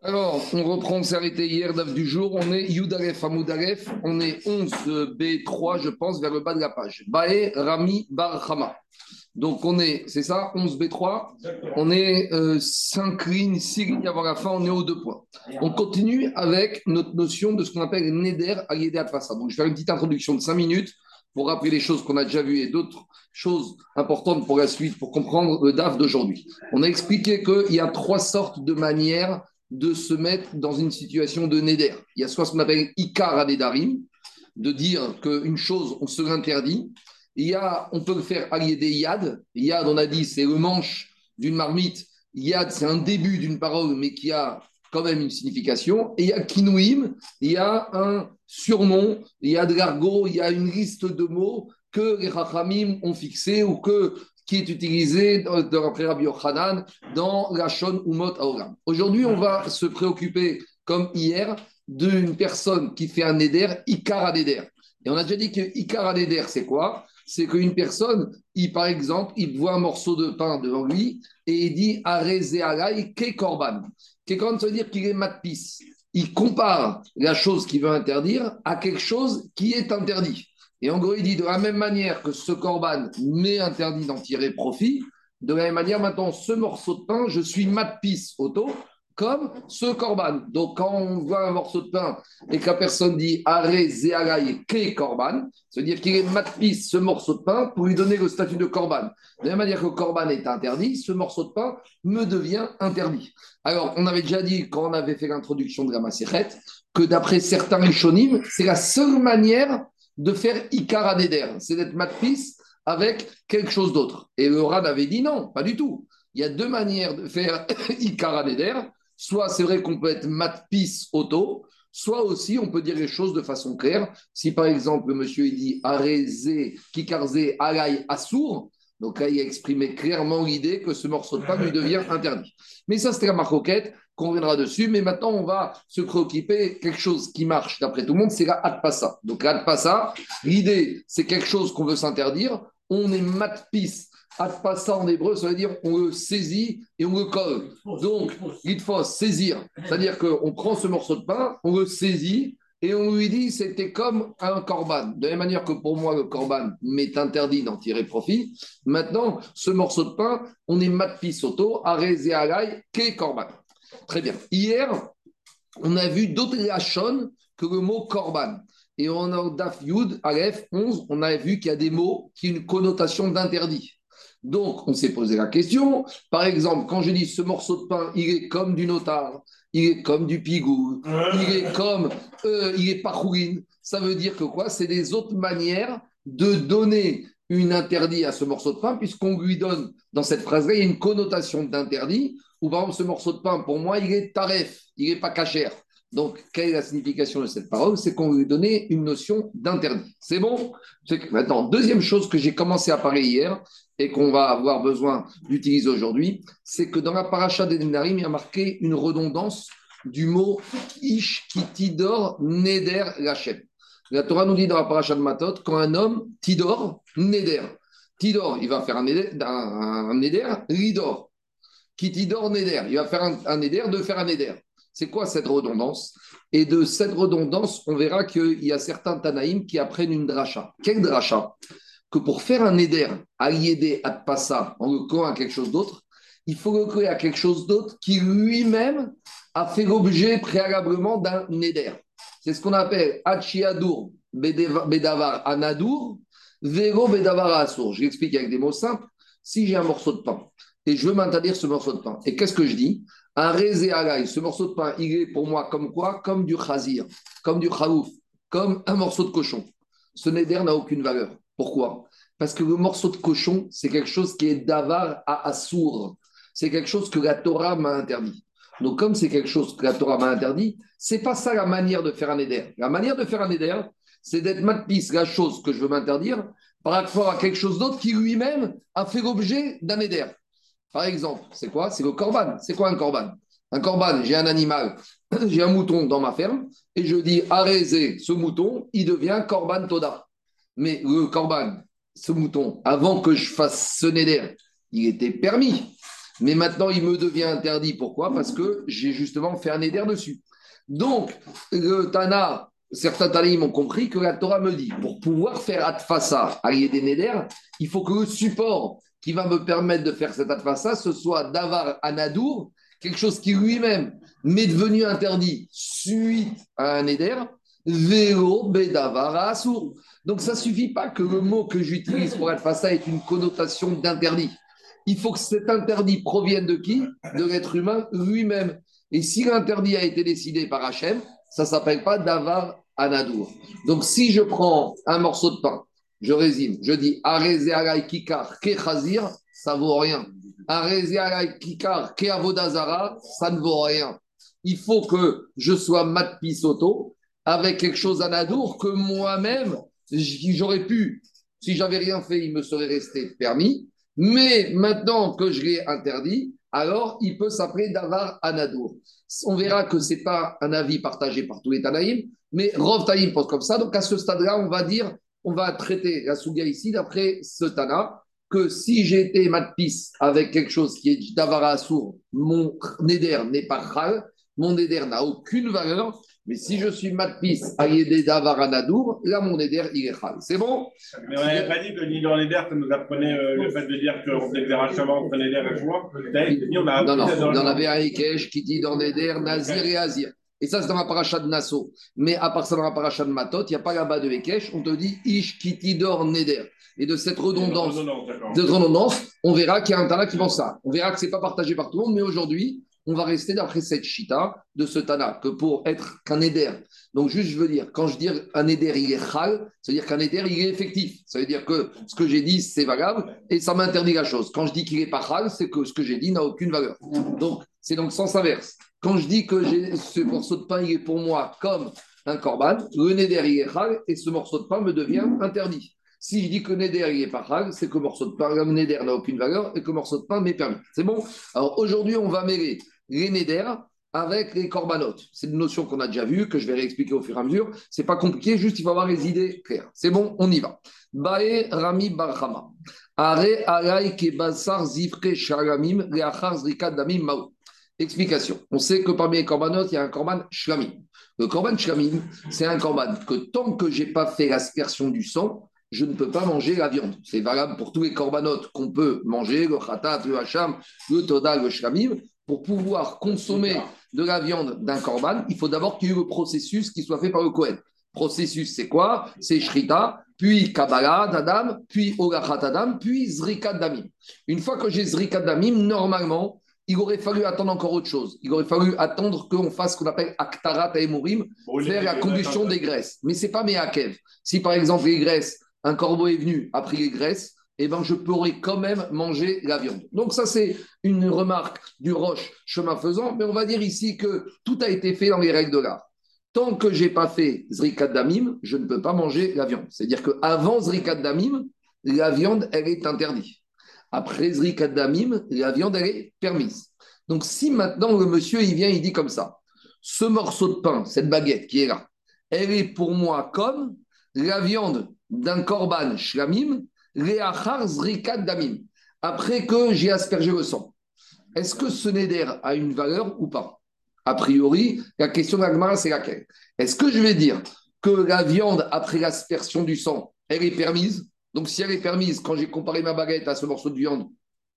Alors, on reprend, on s'est arrêté hier, DAF du jour. On est Yudaref Amoudaref. On est 11B3, je pense, vers le bas de la page. Bae Rami Barhama. Donc, on est, c'est ça, 11B3. On est 5 euh, lignes, 6 lignes avant la fin. On est aux deux points. On continue avec notre notion de ce qu'on appelle Neder Ayede Passa. Donc, je vais faire une petite introduction de 5 minutes pour rappeler les choses qu'on a déjà vues et d'autres choses importantes pour la suite, pour comprendre le DAF d'aujourd'hui. On a expliqué qu'il y a trois sortes de manières de se mettre dans une situation de neder. Il y a soit ce qu'on appelle ikar adedarim, de dire qu'une chose, on se l'interdit. Il y a, on peut le faire allier des yad. Yad, on a dit, c'est le manche d'une marmite. Yad, c'est un début d'une parole, mais qui a quand même une signification. Et il y a kinouim, il y a un surnom, il y a de l'argot, il y a une liste de mots que les rachamim ont fixé ou que qui est utilisé d'après Rabbi Yochanan dans la Shon Umot Aolam. Aujourd'hui, on va se préoccuper, comme hier, d'une personne qui fait un neder, Ikar Neder. Et on a déjà dit que Ikar Neder, c'est quoi? C'est qu'une personne, par exemple, il voit un morceau de pain devant lui et il dit Areze alay ke korban. Ke korban, ça veut dire qu'il est matpis. Il compare la chose qu'il veut interdire à quelque chose qui est interdit. Et en gros, il dit de la même manière que ce corban m'est interdit d'en tirer profit, de la même manière, maintenant, ce morceau de pain, je suis matpis auto, comme ce corban. Donc, quand on voit un morceau de pain et que la personne dit arrêt zéalaï ke corban, ça veut dire qu'il est matpis ce morceau de pain pour lui donner le statut de corban. De la même manière que corban est interdit, ce morceau de pain me devient interdit. Alors, on avait déjà dit, quand on avait fait l'introduction de la macérette, que d'après certains Rishonim, c'est la seule manière de faire Ikara c'est d'être matpis avec quelque chose d'autre. Et le Ran avait dit non, pas du tout. Il y a deux manières de faire Ikara Soit c'est vrai qu'on peut être matpis auto, soit aussi on peut dire les choses de façon claire. Si par exemple le monsieur il dit Areze, Kikarze, Alay, Assour, donc là il a exprimé clairement l'idée que ce morceau de pain lui devient interdit. Mais ça c'était la marcoquette qu'on reviendra dessus. Mais maintenant, on va se préoccuper quelque chose qui marche d'après tout le monde, c'est la adpassa. Donc, adpassa, l'idée, c'est quelque chose qu'on veut s'interdire. On est matpis. Adpassa en hébreu, ça veut dire on le saisit et on le colle. Donc, il faut saisir. C'est-à-dire qu'on prend ce morceau de pain, on le saisit et on lui dit c'était comme un corban. De la même manière que pour moi, le corban m'est interdit d'en tirer profit. Maintenant, ce morceau de pain, on est matpis auto, arrêté à l'ail, qu'est corban. Très bien. Hier, on a vu d'autres lachon que le mot korban. Et on a Daf Yud, Aleph 11, on a vu qu'il y a des mots qui ont une connotation d'interdit. Donc, on s'est posé la question. Par exemple, quand je dis ce morceau de pain, il est comme du notar, il est comme du pigou, il est comme, euh, il est parouine. Ça veut dire que quoi? C'est des autres manières de donner une interdit à ce morceau de pain, puisqu'on lui donne, dans cette phrase-là, il y a une connotation d'interdit ou par exemple ce morceau de pain, pour moi, il est taref, il n'est pas cachère. Donc, quelle est la signification de cette parole? C'est qu'on lui donnait une notion d'interdit. C'est bon? Maintenant, deuxième chose que j'ai commencé à parler hier et qu'on va avoir besoin d'utiliser aujourd'hui, c'est que dans la paracha des Nenarim, il y a marqué une redondance du mot Ish Kitidor Neder Lachem. La Torah nous dit dans la paracha de Matot, quand un homme Tidor Neder, Tidor, il va faire un Neder, un, qui t'idore Neder. Il va faire un, un de faire un Neder. C'est quoi cette redondance? Et de cette redondance, on verra qu'il y a certains Tanaïm qui apprennent une dracha. Quel dracha? Que pour faire un Neder, à Yédé, à Passa, en le à quelque chose d'autre, il faut le à quelque chose d'autre qui lui-même a fait l'objet préalablement d'un Neder. C'est ce qu'on appelle Achiadour Bedavar Anadour, Vero Bedavar Assour. Je l'explique avec des mots simples. Si j'ai un morceau de pain et je veux m'interdire ce morceau de pain. Et qu'est-ce que je dis? Un rézé à ce morceau de pain, il est pour moi comme quoi? Comme du chazir, comme du chaouf, comme un morceau de cochon. Ce neder n'a aucune valeur. Pourquoi? Parce que le morceau de cochon, c'est quelque chose qui est d'avar à assour. C'est quelque chose que la Torah m'a interdit. Donc, comme c'est quelque chose que la Torah m'a interdit, c'est pas ça la manière de faire un neder. La manière de faire un neder, c'est d'être matpis, la chose que je veux m'interdire, par rapport à quelque chose d'autre qui lui-même a fait l'objet d'un neder. Par exemple, c'est quoi? C'est le corban. C'est quoi un corban Un corban, j'ai un animal, j'ai un mouton dans ma ferme, et je dis arrêtez ce mouton, il devient corban toda. Mais le corban, ce mouton, avant que je fasse ce neder, il était permis. Mais maintenant, il me devient interdit. Pourquoi? Parce que j'ai justement fait un éder dessus. Donc, le Tana, certains Tanaïm ont compris que la Torah me dit, pour pouvoir faire Atfasa à des Neder, il faut que le support qui va me permettre de faire cet Atfasa, ce soit Davar Anadour, quelque chose qui lui-même m'est devenu interdit suite à un Neder, Vélo Bedavar Assour. Donc, ça suffit pas que le mot que j'utilise pour Atfasa ait une connotation d'interdit. Il faut que cet interdit provienne de qui? De l'être humain lui-même. Et si l'interdit a été décidé par Hachem, ça s'appelle pas davar anadour. Donc si je prends un morceau de pain, je résume, je dis areze kikar ke chazir, ça vaut rien. Areze kikar ke ça ne vaut rien. Il faut que je sois mat pisoto avec quelque chose anadour que moi-même, j'aurais pu, si j'avais rien fait, il me serait resté permis. Mais maintenant que je l'ai interdit, alors il peut s'appeler Davar Anadour. On verra que ce n'est pas un avis partagé par tous les Tanaïm, mais Rov Taïm pense comme ça. Donc à ce stade-là, on va dire, on va traiter la Souga ici d'après ce Tana, que si été matpis avec quelque chose qui est Davar Assour, mon Neder n'est pas Khal, mon Neder n'a aucune valeur, mais si je suis matpis à Yedé Davaranadour, là, mon éder, il est chal. C'est bon? Mais on n'avait pas dit que ni dans l'éder, ça nous apprenait euh, le fait de dire qu'on faisait des rachements entre l'éder et joie. Non, non, y en avait un Ekech qui dit dans l'éder, Nazir et Azir. Et ça, c'est dans la paracha de Nassau. Mais à part ça, dans la paracha de Matot, il n'y a pas là-bas de Ekech, on te dit Ish Kitidor Neder. Et de cette redondance, de redondance, on verra qu'il y a un Tana qui pense ça. On verra que ce n'est pas partagé par tout le monde, mais aujourd'hui, on va rester d'après cette chita de ce Tana, que pour être qu'un éder. Donc, juste, je veux dire, quand je dis un éder, il est chal, ça veut dire qu'un éder, il est effectif. Ça veut dire que ce que j'ai dit, c'est valable et ça m'interdit la chose. Quand je dis qu'il n'est pas chal, c'est que ce que j'ai dit n'a aucune valeur. Donc, c'est donc sens inverse. Quand je dis que ce morceau de pain, il est pour moi comme un corban, le néder, il est chal et ce morceau de pain me devient interdit. Si je dis que Neder il est pas chal, c'est que morceau de pain, Neder n'a aucune valeur et que morceau de pain m'est permis. C'est bon? Alors aujourd'hui, on va mêler les Neder avec les corbanotes. C'est une notion qu'on a déjà vue, que je vais réexpliquer au fur et à mesure. C'est pas compliqué, juste il faut avoir les idées claires. C'est bon, on y va. Bae Rami Barhama. Explication. On sait que parmi les corbanotes, il y a un corban shlamim. Le corban shlamim, c'est un corban que tant que j'ai pas fait l'aspersion du sang, je ne peux pas manger la viande. C'est valable pour tous les corbanotes qu'on peut manger, le khatat, le hacham, le todal, le shlamim pour pouvoir consommer de la viande d'un korban, il faut d'abord qu'il y ait le processus qui soit fait par le Kohen. Processus, c'est quoi? C'est Shrita, puis Kabbalah d'Adam, puis Olachat Adam, puis Zrikat Damim. Une fois que j'ai Zrikat Damim, normalement, il aurait fallu attendre encore autre chose. Il aurait fallu attendre qu'on fasse ce qu'on appelle Aktarat Aemurim, faire la condition des graisses. Mais ce n'est pas Meakev. Si par exemple les graisses, un corbeau est venu, a pris les graisses, eh ben, je pourrais quand même manger la viande. Donc ça, c'est une remarque du Roche chemin faisant, mais on va dire ici que tout a été fait dans les règles de l'art. Tant que je n'ai pas fait Zrikat Damim, je ne peux pas manger la viande. C'est-à-dire qu'avant Zrikat Damim, la viande, elle est interdite. Après Zrikat Damim, la viande, elle est permise. Donc si maintenant le monsieur, il vient, il dit comme ça, ce morceau de pain, cette baguette qui est là, elle est pour moi comme la viande d'un korban shlamim damim, après que j'ai aspergé le sang. Est-ce que ce neder a une valeur ou pas? A priori, la question de c'est laquelle? Est-ce que je vais dire que la viande, après l'aspersion du sang, elle est permise? Donc, si elle est permise, quand j'ai comparé ma baguette à ce morceau de viande,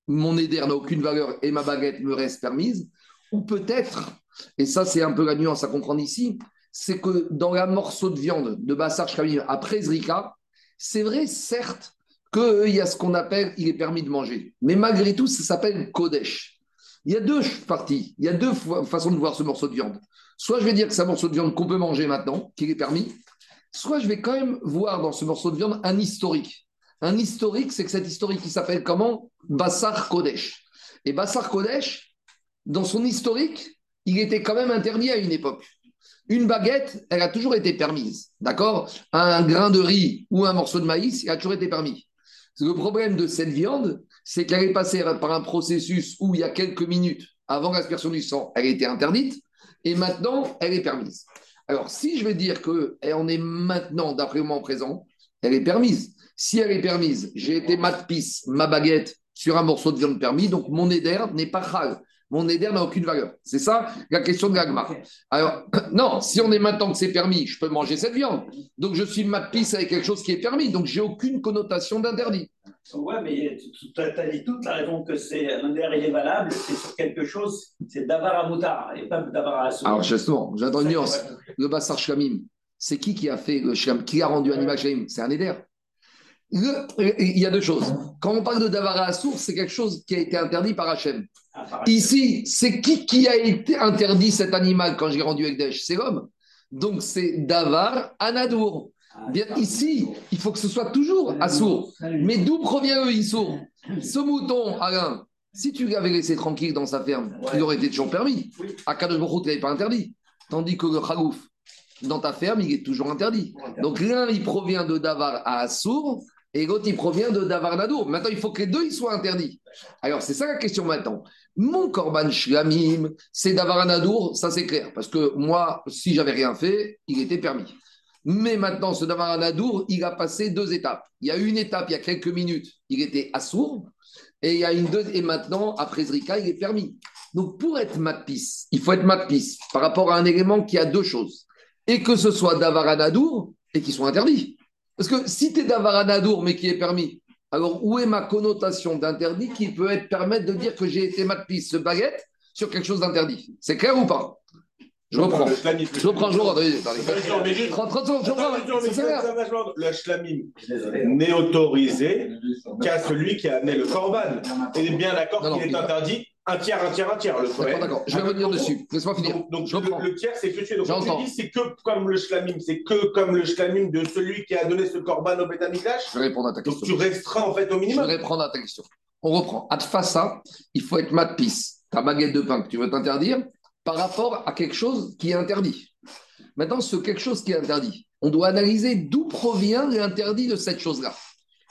mon neder n'a aucune valeur et ma baguette me reste permise? Ou peut-être, et ça, c'est un peu la nuance à comprendre ici, c'est que dans la morceau de viande de Bassar Shkamim après Zrika, c'est vrai, certes, qu'il y a ce qu'on appelle, il est permis de manger. Mais malgré tout, ça s'appelle Kodesh. Il y a deux parties, il y a deux façons de voir ce morceau de viande. Soit je vais dire que c'est un morceau de viande qu'on peut manger maintenant, qu'il est permis, soit je vais quand même voir dans ce morceau de viande un historique. Un historique, c'est que cet historique, qui s'appelle comment? Bassar Kodesh. Et Bassar Kodesh, dans son historique, il était quand même interdit à une époque. Une baguette, elle a toujours été permise, d'accord? Un grain de riz ou un morceau de maïs, il a toujours été permis. Le problème de cette viande, c'est qu'elle est passée par un processus où il y a quelques minutes avant l'aspersion du sang, elle était interdite et maintenant elle est permise. Alors, si je vais dire qu'on est maintenant, d'après le moment présent, elle est permise. Si elle est permise, j'ai été matpis, ma baguette, sur un morceau de viande permis, donc mon éder n'est pas chal. Mon éder n'a aucune valeur. C'est ça la question de l'agma. Alors, non, si on est maintenant que c'est permis, je peux manger cette viande. Donc, je suis ma pisse avec quelque chose qui est permis. Donc, j'ai aucune connotation d'interdit. Oui, mais tu as dit toute la raison que c'est l'éder, il est valable, c'est sur quelque chose, c'est d'avar à moutard et pas d'avar à Alors, justement, j'adore une nuance. Le bassar shlamim, c'est qui qui a fait le shlam Qui a rendu animal shlamim C'est un éder il y a deux choses. Quand on parle de Davara Assour, c'est quelque chose qui a été interdit par Hachem. Ah, Ici, c'est qui qui a été interdit cet animal quand j'ai rendu Ekdesh? C'est l'homme. Donc c'est Davar Anadour. Ah, Bien, ici, il faut que ce soit toujours Assour. Mais d'où provient le Issour? Ce mouton, Alain, si tu l'avais laissé tranquille dans sa ferme, il aurait été toujours permis. À Kadosh Baruch tu pas interdit. Tandis que le Khalouf, dans ta ferme, il est toujours interdit. Donc l'un, il provient de Davar à Assour, et l'autre, il provient de Davar Nadour. Maintenant, il faut que les deux ils soient interdits. Alors, c'est ça la question maintenant. Mon Korban Shlamim, c'est Davar Nadour, ça c'est clair. Parce que moi, si j'avais rien fait, il était permis. Mais maintenant, ce Davar Nadour, il a passé deux étapes. Il y a une étape, il y a quelques minutes, il était assourd. Et il y a une deux, et maintenant, après Zrika, il est permis. Donc, pour être matpis, il faut être matpis par rapport à un élément qui a deux choses. Et que ce soit Davar Nadour et qui soit interdit. Parce que si tu es d'avaranadour, mais qui est permis, alors où est ma connotation d'interdit qui peut être permettre de dire que j'ai été matpis, ce baguette, sur quelque chose d'interdit? C'est clair ou pas? Je reprends. Je reprends, je reprends. 30 secondes, je reprends. Le shlamim n'est autorisé qu'à celui qui a amené le korban. Il est bien d'accord qu'il est interdit un tiers, un tiers, un tiers, le d'accord. Je vais revenir dessus. Laisse-moi finir. Donc, le, tiers, c'est que tu es. Donc, on dit, c'est que comme le shlamim, c'est que comme le shlamim de celui qui a donné ce corban au Betamikdash. Je vais répondre à ta question. Donc, tu restreins en fait au minimum. Je vais répondre à ta question. On reprend. À ça, il faut être mat pis. Ta baguette de pain que tu veux t'interdire par rapport à quelque chose qui est interdit. Maintenant, ce quelque chose qui est interdit, on doit analyser d'où provient l'interdit de cette chose-là.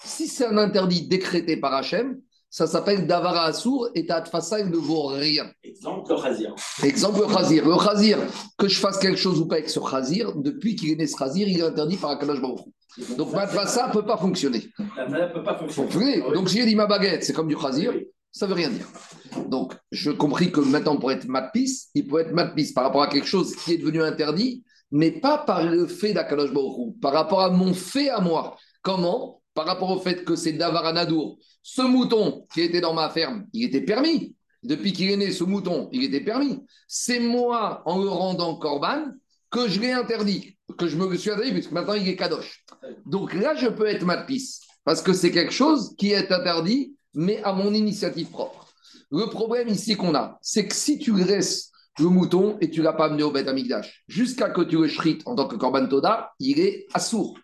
Si c'est un interdit décrété par Hachem, ça s'appelle Davara Assour et Tatfasa, il ne vaut rien. Exemple le Khazir. Exemple le Khazir. Le Khazir, que je fasse quelque chose ou pas avec ce Khazir, depuis qu'il est né ce Khazir, il est interdit par Akadash Baruch. Donc Matfasa ne peut pas fonctionner. ne peut pas fonctionner. Donc si j'ai dit ma baguette, c'est comme du Khazir, ça ne veut rien dire. Donc je compris que maintenant pour être matpis, il peut être matpis par rapport à quelque chose qui est devenu interdit, mais pas par le fait d'Akadash Baruch, par rapport à mon fait à moi. Comment? Par rapport au fait que c'est Davaranadour, ce mouton qui était dans ma ferme, il était permis. Depuis qu'il est né, ce mouton, il était permis. C'est moi, en le rendant corban, que je l'ai interdit, que je me suis interdit, puisque maintenant il est kadosh. Donc là, je peux être matpis, parce que c'est quelque chose qui est interdit, mais à mon initiative propre. Le problème ici qu'on a, c'est que si tu restes le mouton et tu l'as pas amené au Beth Amigdash, jusqu'à que tu le shrites en tant que korban toda, il est assourd.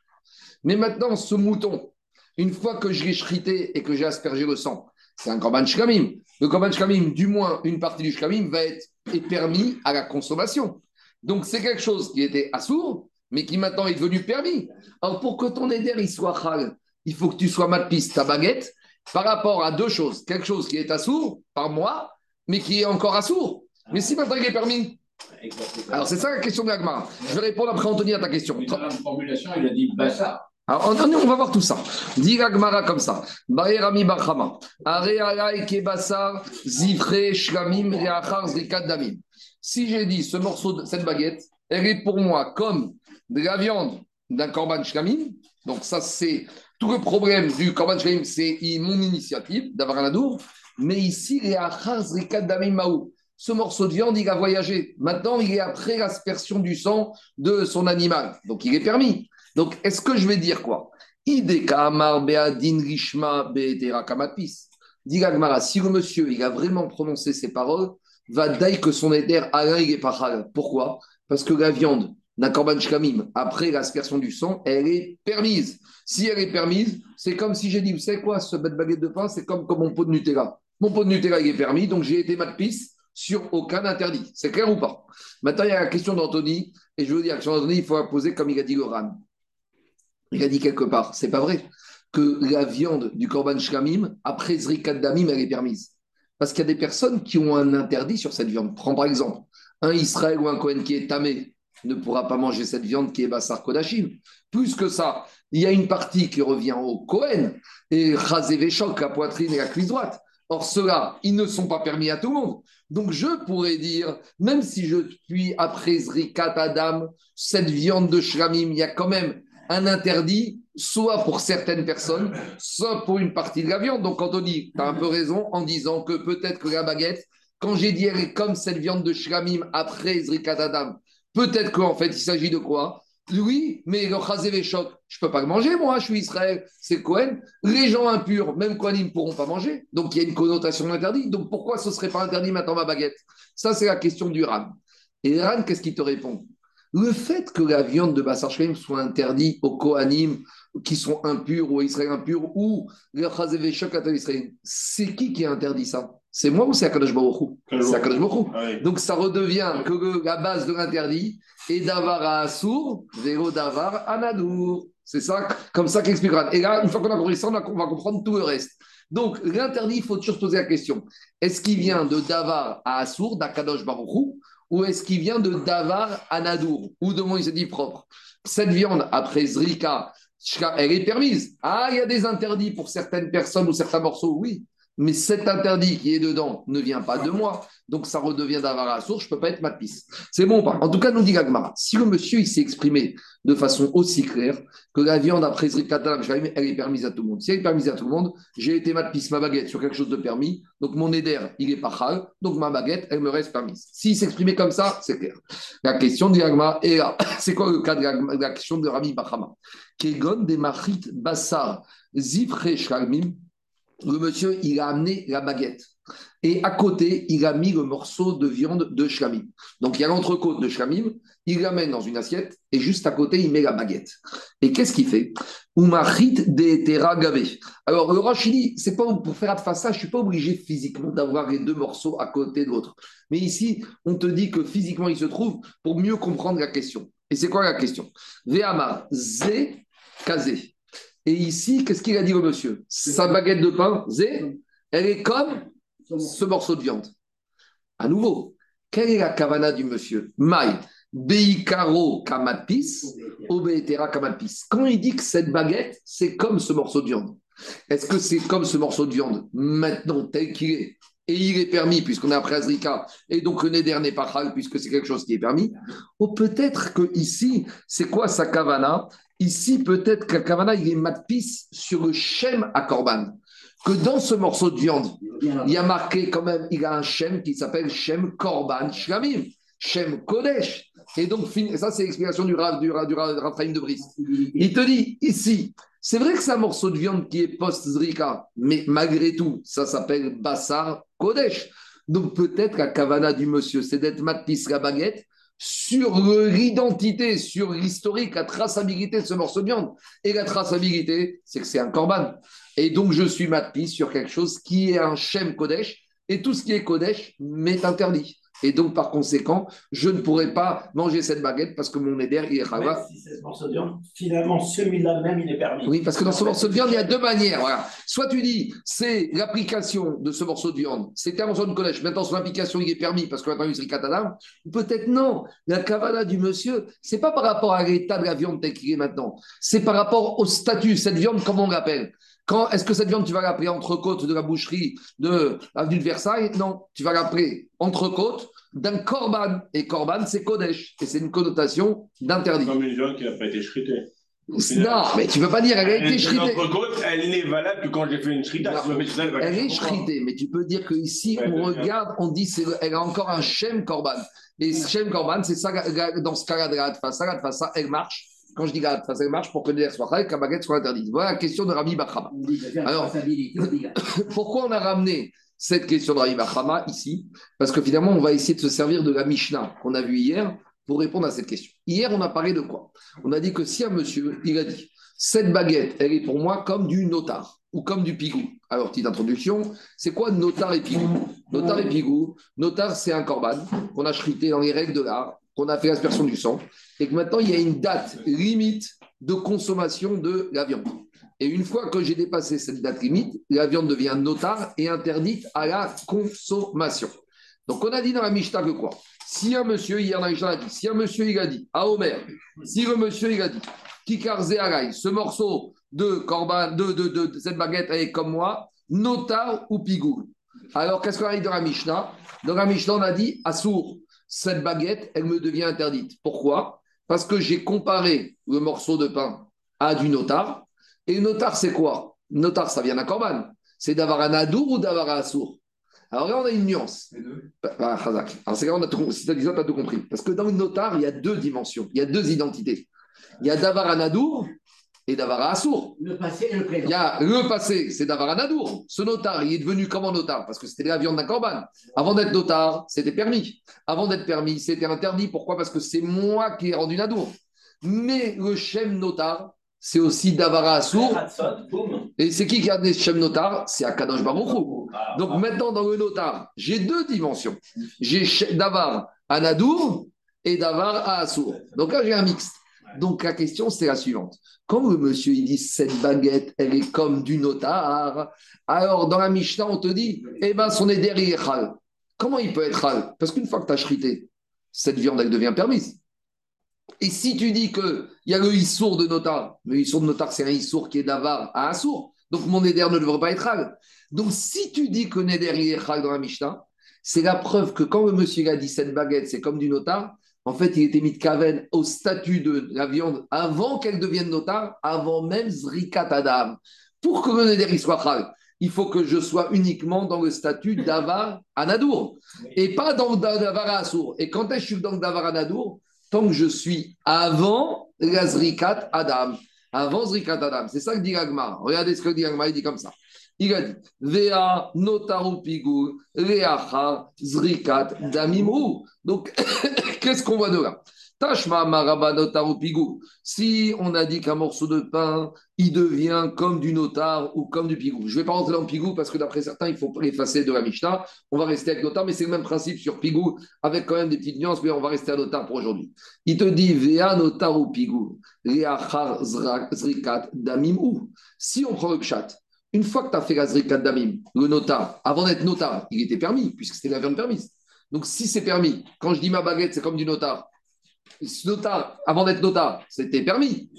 Mais maintenant, ce mouton, une fois que je l'ai shrité et que j'ai aspergé le sang, c'est un korban shkamim. Le korban shkamim, du moins une partie du shkamim, va être permis à la consommation. Donc c'est quelque chose qui était assourd, mais qui maintenant est devenu permis. Alors pour que ton éder il soit chal, il faut que tu sois matpiste ta baguette par rapport à deux choses. Quelque chose qui est assourd par moi, mais qui est encore assourd. Mais si maintenant il est permis, alors c'est ça la question de l'agma. Je vais répondre après Anthony à ta question. Dans la formulation, il a dit bassa. Alors, on, va voir tout ça. Dit Gmara comme ça. Rami Barhama. Zivre, Shlamim, Reachar, Damim. Si j'ai dit ce morceau, cette baguette, elle est pour moi comme de la viande d'un korban shlamim. Donc, ça, c'est tout le problème du korban shlamim, c'est mon initiative d'avoir un adour. Mais ici, Reachar, Damim, Maou. Ce morceau de viande, il a voyagé. Maintenant, il est après l'aspersion du sang de son animal. Donc, il est permis. Donc, est-ce que je vais dire quoi? Si le monsieur il a vraiment prononcé ces paroles, va dire que son il est pas Pourquoi? Parce que la viande d'un korban shkamim, après l'aspersion du sang, elle est permise. Si elle est permise, c'est comme si j'ai dit, vous savez quoi, ce bête baguette de pain, c'est comme, mon pot de Nutella. Mon pot de Nutella, il est permis, donc j'ai été matpis sur aucun interdit. C'est clair ou pas? Maintenant, il y a la question d'Anthony, et je veux dire, la question d'Anthony, il faut la poser comme il a dit le. Il a dit quelque part, c'est pas vrai, que la viande du korban shlamim, après zrikat damim, elle est permise. Parce qu'il y a des personnes qui ont un interdit sur cette viande. Prends par exemple un Israël ou un Cohen qui est tamé ne pourra pas manger cette viande qui est Bassar Kodashim. Plus que ça, il y a une partie qui revient au Kohen, et Chazévéchok, la poitrine et la cuisse droite. Or, ceux-là, ils ne sont pas permis à tout le monde. Donc, je pourrais dire, même si je suis après Zrikat Adam, cette viande de Shramim, il y a quand même un interdit, soit pour certaines personnes, soit pour une partie de la viande. Donc, quand on dit, tu as un peu raison en disant que peut-être que la baguette, quand j'ai dit elle est comme cette viande de Shramim après Zrikat Adam, peut-être qu'en fait, il s'agit de quoi? Oui, mais le chazévéchok, je ne peux pas le manger, moi, je suis Israël, c'est Cohen. Les gens impurs, même Kohanim, ne pourront pas manger. Donc, il y a une connotation d'interdit. Donc, pourquoi ce ne serait pas interdit maintenant ma baguette? Ça, c'est la question du Ran. Et Ran, qu'est-ce qu'il te répond? Le fait que la viande de Bassar soit interdite aux Kohanim qui sont impurs ou Israéliens impurs ou le chazévéchok à Israël, c'est qui qui a interdit ça? C'est moi ou c'est Akadosh Baruch C'est Akadosh Baruch ah Donc ça redevient que la base de l'interdit est d'avar à Assour, vélo d'avar à Nadour. C'est ça, comme ça qu'expliquera. Et là, une fois qu'on a compris ça, on va comprendre tout le reste. Donc l'interdit, il faut toujours se poser la question est-ce qu'il vient de Davar à Assour, d'Akadosh Baruch ou est-ce qu'il vient de Davar à Nadour, ou de Moïse dit propre Cette viande, après Zrika, elle est permise. Ah, il y a des interdits pour certaines personnes ou certains morceaux, oui mais cet interdit qui est dedans ne vient pas de moi, donc ça redevient d'avoir à source, je ne peux pas être ma piste. C'est bon pas? En tout cas, nous dit Gagmara, si le monsieur il s'est exprimé de façon aussi claire que la viande après Zrikatan, elle est permise à tout le monde. Si elle est permise à tout le monde, j'ai été ma piste, ma baguette sur quelque chose de permis, donc mon éder, il est pas chal, donc ma baguette, elle me reste permise. S'il s'exprimait comme ça, c'est clair. La question de Gagmara est là. C'est quoi le cas de la, question de Rami Bachama? Kegon des Machit Bassar le monsieur, il a amené la baguette. Et à côté, il a mis le morceau de viande de shlamim. Donc il y a l'entrecôte de shlamim, il l'amène dans une assiette et juste à côté, il met la baguette. Et qu'est-ce qu'il fait? Alors le Roche, il dit c'est pas pour faire face ça, je suis pas obligé physiquement d'avoir les deux morceaux à côté de l'autre. Mais ici, on te dit que physiquement, il se trouve pour mieux comprendre la question. Et c'est quoi la question? Ve'amar ze kazé. Et ici, qu'est-ce qu'il a dit au monsieur? Sa baguette de pain, zé, elle est comme ce morceau de viande. À nouveau, quelle est la kavana du monsieur? Maï, beikaro kamatpis, obeetera kamatpis. Quand il dit que cette baguette, c'est comme ce morceau de viande, est-ce que c'est comme ce morceau de viande maintenant tel qu'il est? Et il est permis puisqu'on est après Azrika, et donc le Neder n'est pas puisque c'est quelque chose qui est permis, ou peut-être que ici, c'est quoi sa kavana? Ici, peut-être que Kavana, il est matpis sur le Shem à Korban. Que dans ce morceau de viande, il y a marqué quand même, il a un Shem qui s'appelle Shem Korban Shlamim, Shem Kodesh. Et donc, ça, c'est l'explication du Rav, du, du, de Brice. Il te dit, ici, c'est vrai que c'est un morceau de viande qui est post-Zrika, mais malgré tout, ça s'appelle Bassar Kodesh. Donc, peut-être la Kavana du monsieur, c'est d'être matpis la baguette sur l'identité, sur l'historique, la traçabilité de ce morceau de viande. Et la traçabilité, c'est que c'est un corban. Et donc, je suis matpi sur quelque chose qui est un Shem Kodesh, et tout ce qui est Kodesh m'est interdit. Et donc, par conséquent, je ne pourrais pas manger cette baguette parce que mon éder, il est rava. Si c'est ce morceau de viande, finalement, celui-là même, il est permis. Oui, parce que dans ce morceau de viande, il y a deux manières. Soit tu dis, c'est l'application de ce morceau de viande, c'est un morceau de collège. Maintenant, son application, il est permis parce que maintenant, il katana. Peut-être non. La cavana du monsieur, c'est pas par rapport à l'état de la viande tel qu'il est maintenant. C'est par rapport au statut. Cette viande, comment on l'appelle? Est-ce que cette viande, tu vas l'appeler entrecôte de la boucherie de l'avenue de Versailles? Non, tu vas l'appeler entrecôte d'un corban. Et corban, c'est Kodesh. Et c'est une connotation d'interdit. Comme une viande qui n'a pas été shritée. Non, mais tu ne peux pas dire elle a été shritée. Elle n'est valable que quand j'ai fait une shrita. Elle est shritée, mais tu peux dire qu'ici, on regarde, on dit qu'elle a encore un shem korban. Et shem korban, c'est ça, dans ce cas-là de la ça, elle marche quand je dis que ça marche pour que le soit que la baguette soit interdite. Voilà la question de Rabbi Bachama. Alors, pourquoi on a ramené cette question de Rabbi Bachama ici? Parce que finalement, on va essayer de se servir de la Mishnah qu'on a vue hier pour répondre à cette question. Hier, on a parlé de quoi? On a dit que si un monsieur, il a dit cette baguette, elle est pour moi comme du notar ou comme du pigou. Alors, petite introduction, c'est quoi notar et pigou? Notar et pigou, notar, c'est un corban qu'on a chrité dans les règles de l'art qu'on a fait l'aspersion du sang, et que maintenant il y a une date limite de consommation de la viande. Et une fois que j'ai dépassé cette date limite, la viande devient notare et interdite à la consommation. Donc on a dit dans la Mishnah que quoi? Si un monsieur, hier dans a dit, si un monsieur il a dit à Omer, si le monsieur il a dit, Kikar ce morceau de, corban, de, de, cette baguette est comme moi, notar ou pigou. Alors qu'est-ce qu'on a dit dans la Mishnah? Dans la Mishnah, on a dit Assour, cette baguette, elle me devient interdite. Pourquoi? Parce que j'ai comparé le morceau de pain à du notar. Et notar, c'est quoi? Notar, ça vient d'un corban. C'est d'avoir un adour ou d'avoir un assour? Alors là, on a une nuance. Bah, bah, Alors c'est là, on a tout, si tu as tout compris. Parce que dans le notar, il y a deux dimensions, il y a deux identités. Il y a d'avoir un adour et d'avoir un assour. Le passé et le présent. Il y a le passé, c'est d'avoir un adour. Ce notar, il est devenu comment notar Parce que c'était la viande d'un corban. Avant d'être notar, c'était permis. Avant d'être permis, c'était interdit. Pourquoi? Parce que c'est moi qui ai rendu adour. Mais le Shem notar, c'est aussi Davara Assour. Et c'est qui qui a des Shem Notar C'est Akadosh Baruchou. Ah, Donc maintenant, dans le Notar, j'ai deux dimensions. J'ai Davar Anadour et Davar à Assour. Donc là, j'ai un mixte. Donc la question, c'est la suivante. Quand le monsieur il dit cette baguette, elle est comme du notar, alors dans la Mishnah, on te dit, eh bien, son éder, il est chal. Comment il peut être chal Parce qu'une fois que tu as chrité, cette viande, elle devient permise. Et si tu dis qu'il y a le issour de notar, le issour de notar, c'est un issour qui est d'avar à un sourd, donc mon éder ne devrait pas être hal. Donc si tu dis que néder est hal dans la Mishnah, c'est la preuve que quand le monsieur a dit cette baguette, c'est comme du notar, en fait, il était mis de kaven au statut de la viande avant qu'elle devienne notar, avant même Zrikat Adam. Pour que le néder soit hal, il faut que je sois uniquement dans le statut d'avar anadour et pas dans d'avar Assour. Et quand je suis dans d'avar anadour? Tant que je suis avant la Zrikat Adam. Avant Zrikat Adam. C'est ça que dit Agmar. Regardez ce que dit Agmar. Il dit comme ça. Il a dit Vea notaru pigur, reacha zrikat damimru. Donc, qu'est-ce qu'on voit de là? Tashma pigou. Si on a dit qu'un morceau de pain, il devient comme du notar ou comme du pigou. Je ne vais pas rentrer dans le pigou parce que d'après certains, il faut l'effacer de la Mishnah. On va rester avec notar, mais c'est le même principe sur pigou, avec quand même des petites nuances, mais on va rester à notar pour aujourd'hui. Il te dit Vea notaru pigou, zrikat damimou. Si on prend le chat, une fois que tu as fait la zrikat damim, le notar, avant d'être notar, il était permis, puisque c'était la viande permise. Donc si c'est permis, quand je dis ma baguette, c'est comme du notar, notar, avant d'être notar, c'était permis.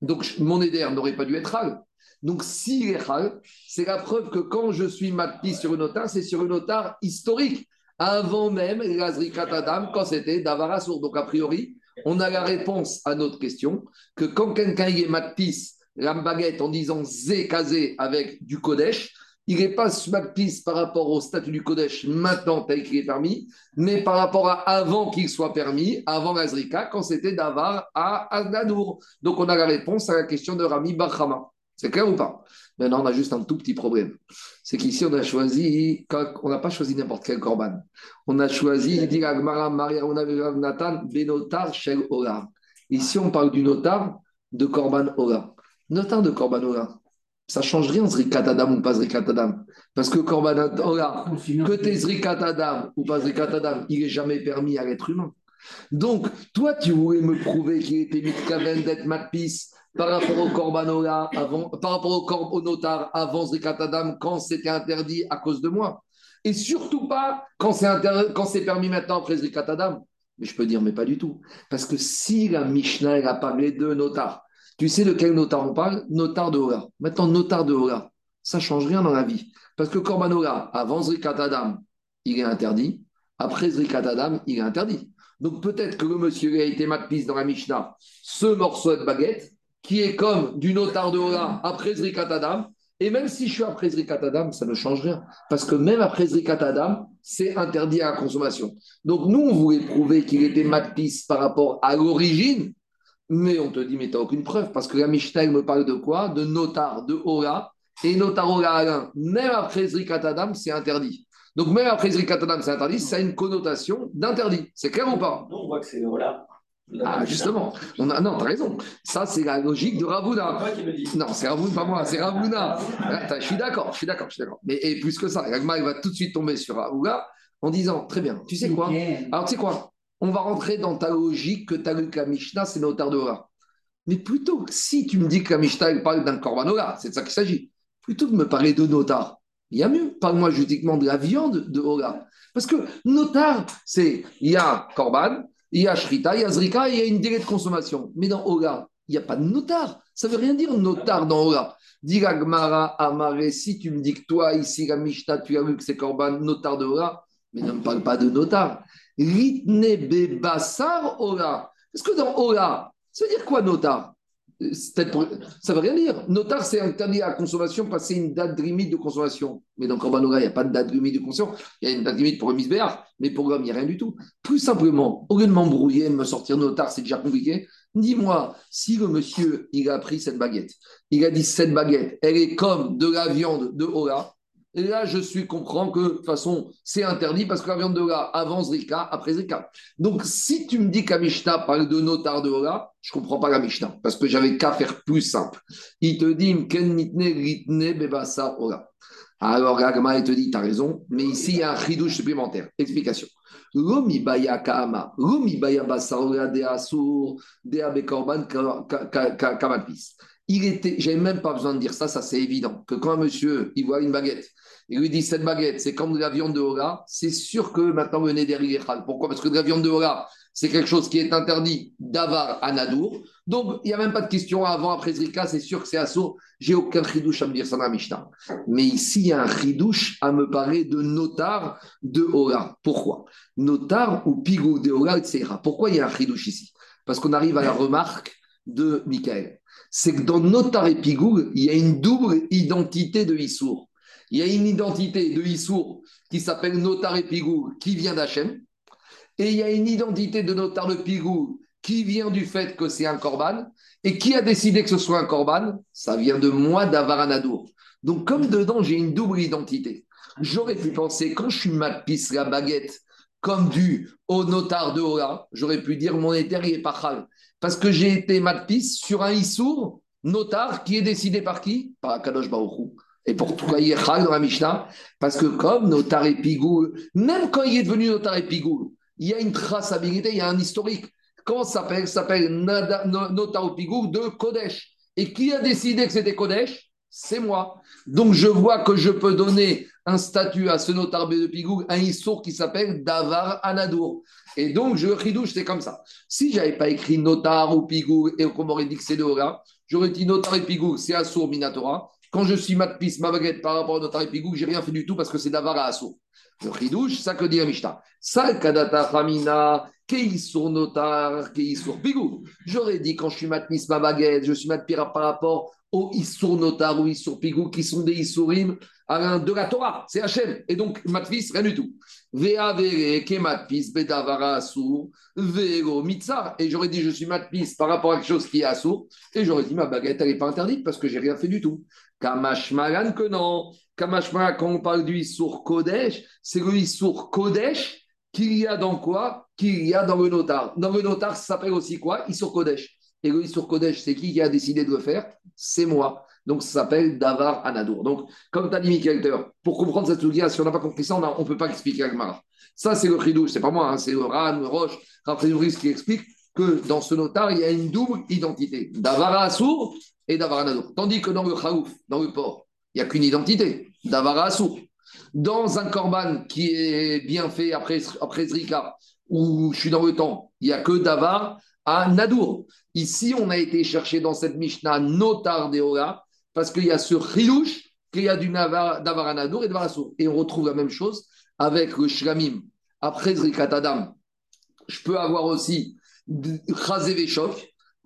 Donc mon éder n'aurait pas dû être hal. Donc s'il est hal, c'est la preuve que quand je suis matpi sur une notar, c'est sur une notar historique, avant même l'azrikat adam, quand c'était davarasour. Donc a priori, on a la réponse à notre question que quand quelqu'un est matpis la baguette en disant zé kazé avec du kodesh, il n'est pas piste par rapport au statut du Kodesh maintenant tel qu'il est permis, mais par rapport à avant qu'il soit permis, avant l'Azrika, quand c'était d'Avar à Aznadour. Donc on a la réponse à la question de Rami Barhama. C'est clair ou pas? Maintenant, on a juste un tout petit problème. C'est qu'ici, on a choisi, on n'a pas choisi n'importe quel korban. On a choisi, dit Maria Nathan, Benotar Shel Ola. Ici, on parle du notar de korban Ola. Notar de korban Ola ça change rien, Zrikat Adam ou pas Zrikat Adam. Parce que Korban Ola, que t'es Zrikat Adam ou pas Zrikat Adam, il n'est jamais permis à l'être humain. Donc, toi, tu voulais me prouver qu'il était mitkaven d'être Matpis par rapport au Korban Ola, avant, par rapport au, notar avant Zrikat Adam, quand c'était interdit à cause de moi. Et surtout pas quand c'est permis maintenant après Zrikat Adam. Mais je peux dire, mais pas du tout. Parce que si la Mishnah a parlé de notar, tu sais de quel notar on parle? Notar de Hora. Maintenant, notar de Hora, ça ne change rien dans la vie. Parce que Korban avant Zrikat Adam, il est interdit. Après Zrikat Adam, il est interdit. Donc peut-être que le monsieur a été matpis dans la Mishnah, ce morceau de baguette, qui est comme du notar de Hora après Zrikat Adam. Et même si je suis après Zrikat Adam, ça ne change rien. Parce que même après Zrikat Adam, c'est interdit à la consommation. Donc nous, on voulait prouver qu'il était matpis par rapport à l'origine, mais on te dit, mais tu n'as aucune preuve, parce que la Mishnah me parle de quoi? De notar, de Ora. Et notar Ora même après Zrikatadam, c'est interdit. Donc même après Zrikatadam, c'est interdit, ça a une connotation d'interdit. C'est clair ou pas? Non, on voit que c'est Ora. Ah, justement. On a... Non, tu as raison. Ça, c'est la logique de Ravuna. Non, c'est Ravuna, pas moi, c'est Ravuna. Je suis d'accord, je suis d'accord, je suis d'accord. Mais et plus que ça, Agma, il va tout de suite tomber sur Ravuna en disant, très bien, tu sais quoi? Alors, tu sais quoi? On va rentrer dans ta logique que tu as lu que la Mishnah, c'est Hora. Mais plutôt, si tu me dis que la Mishnah parle d'un Korban c'est de ça qu'il s'agit. Plutôt que de me parler de notar, Il y a mieux. Parle-moi juridiquement de la viande de Ola. Parce que notar, c'est il y a Korban, il y a Shrita, il y a Zrika, il y a une durée de consommation. Mais dans Ola, il n'y a pas de notar. Ça ne veut rien dire notar dans Ola. Dira Gmara Amare, si tu me dis que toi, ici, la Mishnah, tu as vu que c'est Korban, notar de Ola, mais ne me parle pas de notar. Ritne Bebassar Ola. Est-ce que dans Ola, ça veut dire quoi notar? Ça veut rien dire. Notar, c'est interdit à la consommation, passer une date limite de consommation. Mais dans Korban il n'y a pas de date limite de consommation. Il y a une date limite pour le mais pour l'homme, il n'y a rien du tout. Plus simplement, au lieu de m'embrouiller, me sortir notar, c'est déjà compliqué. Dis-moi, si le monsieur, il a pris cette baguette, il a dit cette baguette, elle est comme de la viande de Ola, et là, je suis comprends que de toute façon, c'est interdit parce que la viande de Ola avant Zrika, après Zrika. Donc, si tu me dis qu'à Mishnah parle de notar de Ola, je ne comprends pas la Mishnah parce que j'avais qu'à faire plus simple. Il te dit. Alors, Gagma, il te dit, tu as raison, mais ici, il y a un chidouche supplémentaire. Explication. Lomi baya kaama, lomi baya basa Ola de asur, de abekorban kamatpis. Il était, j'avais même pas besoin de dire ça, ça c'est évident, que quand un monsieur, il voit une baguette, il lui dit cette baguette, c'est comme de la viande de Hora, c'est sûr que maintenant le neder il Pourquoi? Parce que de la viande de Hora, c'est quelque chose qui est interdit d'avar à Nadour. Donc, il n'y a même pas de question avant, après Zrika, c'est sûr que c'est assaut. J'ai aucun chidouche à me dire ça dans. Mais ici, il y a un chidouche à me parler de notar de Hora. Pourquoi? Notar ou pigou de Hora, etc. Pourquoi il y a un chidouche ici? Parce qu'on arrive à la remarque de Michael. C'est que dans notar et pigou, il y a une double identité de Issour il y a une identité de Issour qui s'appelle Notar et Pigou qui vient d'Hachem. Et il y a une identité de Notar de Pigou qui vient du fait que c'est un Corban. Et qui a décidé que ce soit un Corban Ça vient de moi d'Avaranadour. Donc, comme dedans, j'ai une double identité. J'aurais pu penser, quand je suis pisse la baguette, comme du au notar de Ola, j'aurais pu dire mon éther, est pas Parce que j'ai été pisse sur un Issour, notar, qui est décidé par qui? Par Akadosh Baruchou. Et pour tout il est dans la Mishnah, parce que comme Notar et Pigou, même quand il est devenu Notar et Pigou, il y a une traçabilité, il y a un historique. Comment ça s'appelle? S'appelle Notar Pigou de Kodesh. Et qui a décidé que c'était Kodesh? C'est moi. Donc je vois que je peux donner un statut à ce notar de Pigou, un histoire qui s'appelle Davar Anadour. Et donc je ridouche, c'est comme ça. Si j'avais pas écrit notar ou Pigou et qu'on m'aurait dit que c'est de j'aurais dit notar et Pigou, c'est Assour Minatora. Quand je suis matpis, ma baguette par rapport à notre épigou, j'ai rien fait du tout parce que c'est d'avara asso. Le chidouche, ça que dit la Mishnah? Sal kadata famina, sur notar, sur pigou. J'aurais dit quand je suis matpis, ma baguette, je suis matpis par rapport aux issour notar ou issour pigou qui sont des issourim de la Torah. C'est Hachem. Et donc, matpis, rien du tout. Vea vere ke matpis bedavara assour, vero mitzar. Et j'aurais dit je suis matpis par rapport à quelque chose qui est assour. Et j'aurais dit ma baguette, elle n'est pas interdite parce que j'ai rien fait du tout. Kamashmaran que non. Kamashmaran, quand on parle du Issour Kodesh, c'est le Issour Kodesh qu'il y a dans quoi? Qu'il y a dans le notar. Dans le notar, ça s'appelle aussi quoi? Issour Kodesh. Et le Issour Kodesh, c'est qui qui a décidé de le faire? C'est moi. Donc ça s'appelle Davar Anadour. Donc, comme tu as dit, Michael, pour comprendre cette sougia, si on n'a pas compris ça, on ne peut pas expliquer avec Mara. Ça, c'est le Ce c'est pas moi, hein, c'est le Ran, le Roche, Raphaël qui explique que dans ce notar, il y a une double identité. Davar Assour et Davara Tandis que dans le Khaouf, dans le port, il n'y a qu'une identité, Davara Assour. Dans un Korban qui est bien fait après, après Zrika, où je suis dans le temps, il n'y a que Davar à Nadour. Ici, on a été chercher dans cette Mishnah Notar Deora, parce qu'il y a ce Chilouche, qu'il y a du Davar à Nadour et Davar Assour. Et on retrouve la même chose avec le Shlamim. Après Zrika Tadam, je peux avoir aussi Chazé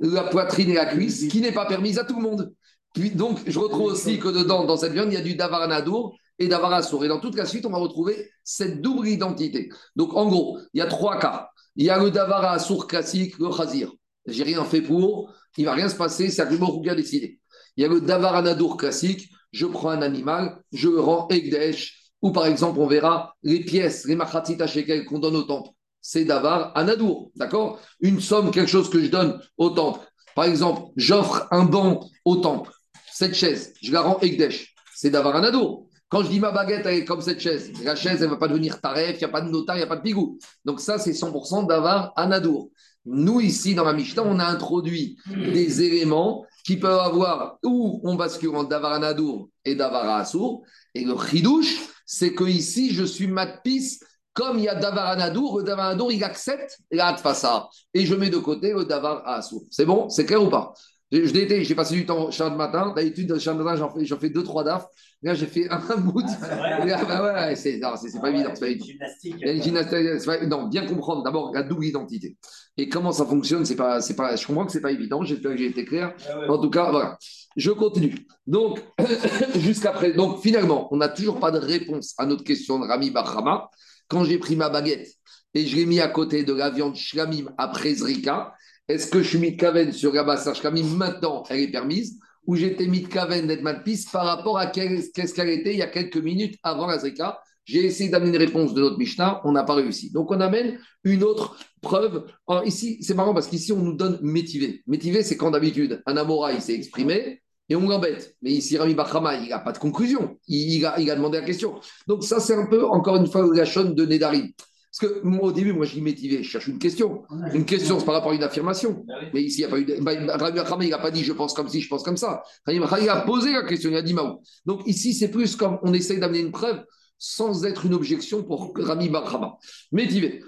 la poitrine et la cuisse, qui n'est pas permise à tout le monde. Puis, donc, je retrouve aussi que dedans, dans cette viande, il y a du davaranadour et davarassour. Et dans toute la suite, on va retrouver cette double identité. Donc, en gros, il y a trois cas. Il y a le davarassour classique, le chazir. J'ai rien fait pour, il va rien se passer, c'est Agrimor qui a décidé. Il y a le davaranadour classique, je prends un animal, je le rends egdesh, ou par exemple, on verra les pièces, les machatzita shekel qu'on donne au temple c'est d'avoir un adour, d'accord? Une somme, quelque chose que je donne au temple. Par exemple, j'offre un banc au temple, cette chaise, je la rends Ekdesh, c'est d'avoir un adour. Quand je dis ma baguette, elle est comme cette chaise, la chaise, elle ne va pas devenir taref, il n'y a pas de notaire, il n'y a pas de pigou. Donc ça, c'est 100% d'avoir un adour. Nous, ici, dans la Mishnah, on a introduit des éléments qui peuvent avoir, ou on bascule en d'avoir un adour, et Davara Assour. Et le Chidouche, c'est que ici, je suis matpis comme il y a Davar Anadour, le Davar Anadour, il accepte la ça Et je mets de côté le Davar Assour. C'est bon? C'est clair ou pas? J'ai passé du temps chaque matin. D'habitude, chaque matin, j'en fais, fais deux, trois DAF. Là, j'ai fait un bout. Ah, bah ouais, c'est, c'est, pas évident. C'est pas gymnastique. non, bien comprendre d'abord la double identité. Et comment ça fonctionne, c'est pas, c'est pas, je comprends que c'est pas évident. J'espère que j'ai été clair. En tout cas, voilà. Je continue. Donc, jusqu'à présent, donc finalement, on n'a toujours pas de réponse à notre question de Rami Bahrama. Quand j'ai pris ma baguette et je l'ai mis à côté de la viande shlamim après Zrika, est-ce que je suis mis de kaven sur la base shlamim maintenant, elle est permise ou j'étais mis de kaven d'être malpiste par rapport à qu'est-ce qu'elle était il y a quelques minutes avant la Zrika? J'ai essayé d'amener une réponse de notre Mishnah, on n'a pas réussi. Donc on amène une autre preuve. ici, c'est marrant parce qu'ici, on nous donne métivé. Métivé, c'est quand d'habitude, un Amora, il s'est exprimé, et on l'embête. Mais ici, Rami Bachama, il n'a pas de conclusion. Il, a, demandé la question. Donc, ça, c'est un peu, encore une fois, la chaîne de Nedari. Parce que moi, au début, moi, je dis métivé, je cherche une question. Une question, c'est par rapport à une affirmation. Bah Mais ici, il n'y a pas eu. Bah, Rami Bachama, il n'a pas dit je pense comme si, je pense comme ça. Rami Bachama, il a posé la question, il a dit Maou. Donc, ici, c'est plus comme on essaye d'amener une preuve sans être une objection pour Rami Bachama. Métivé.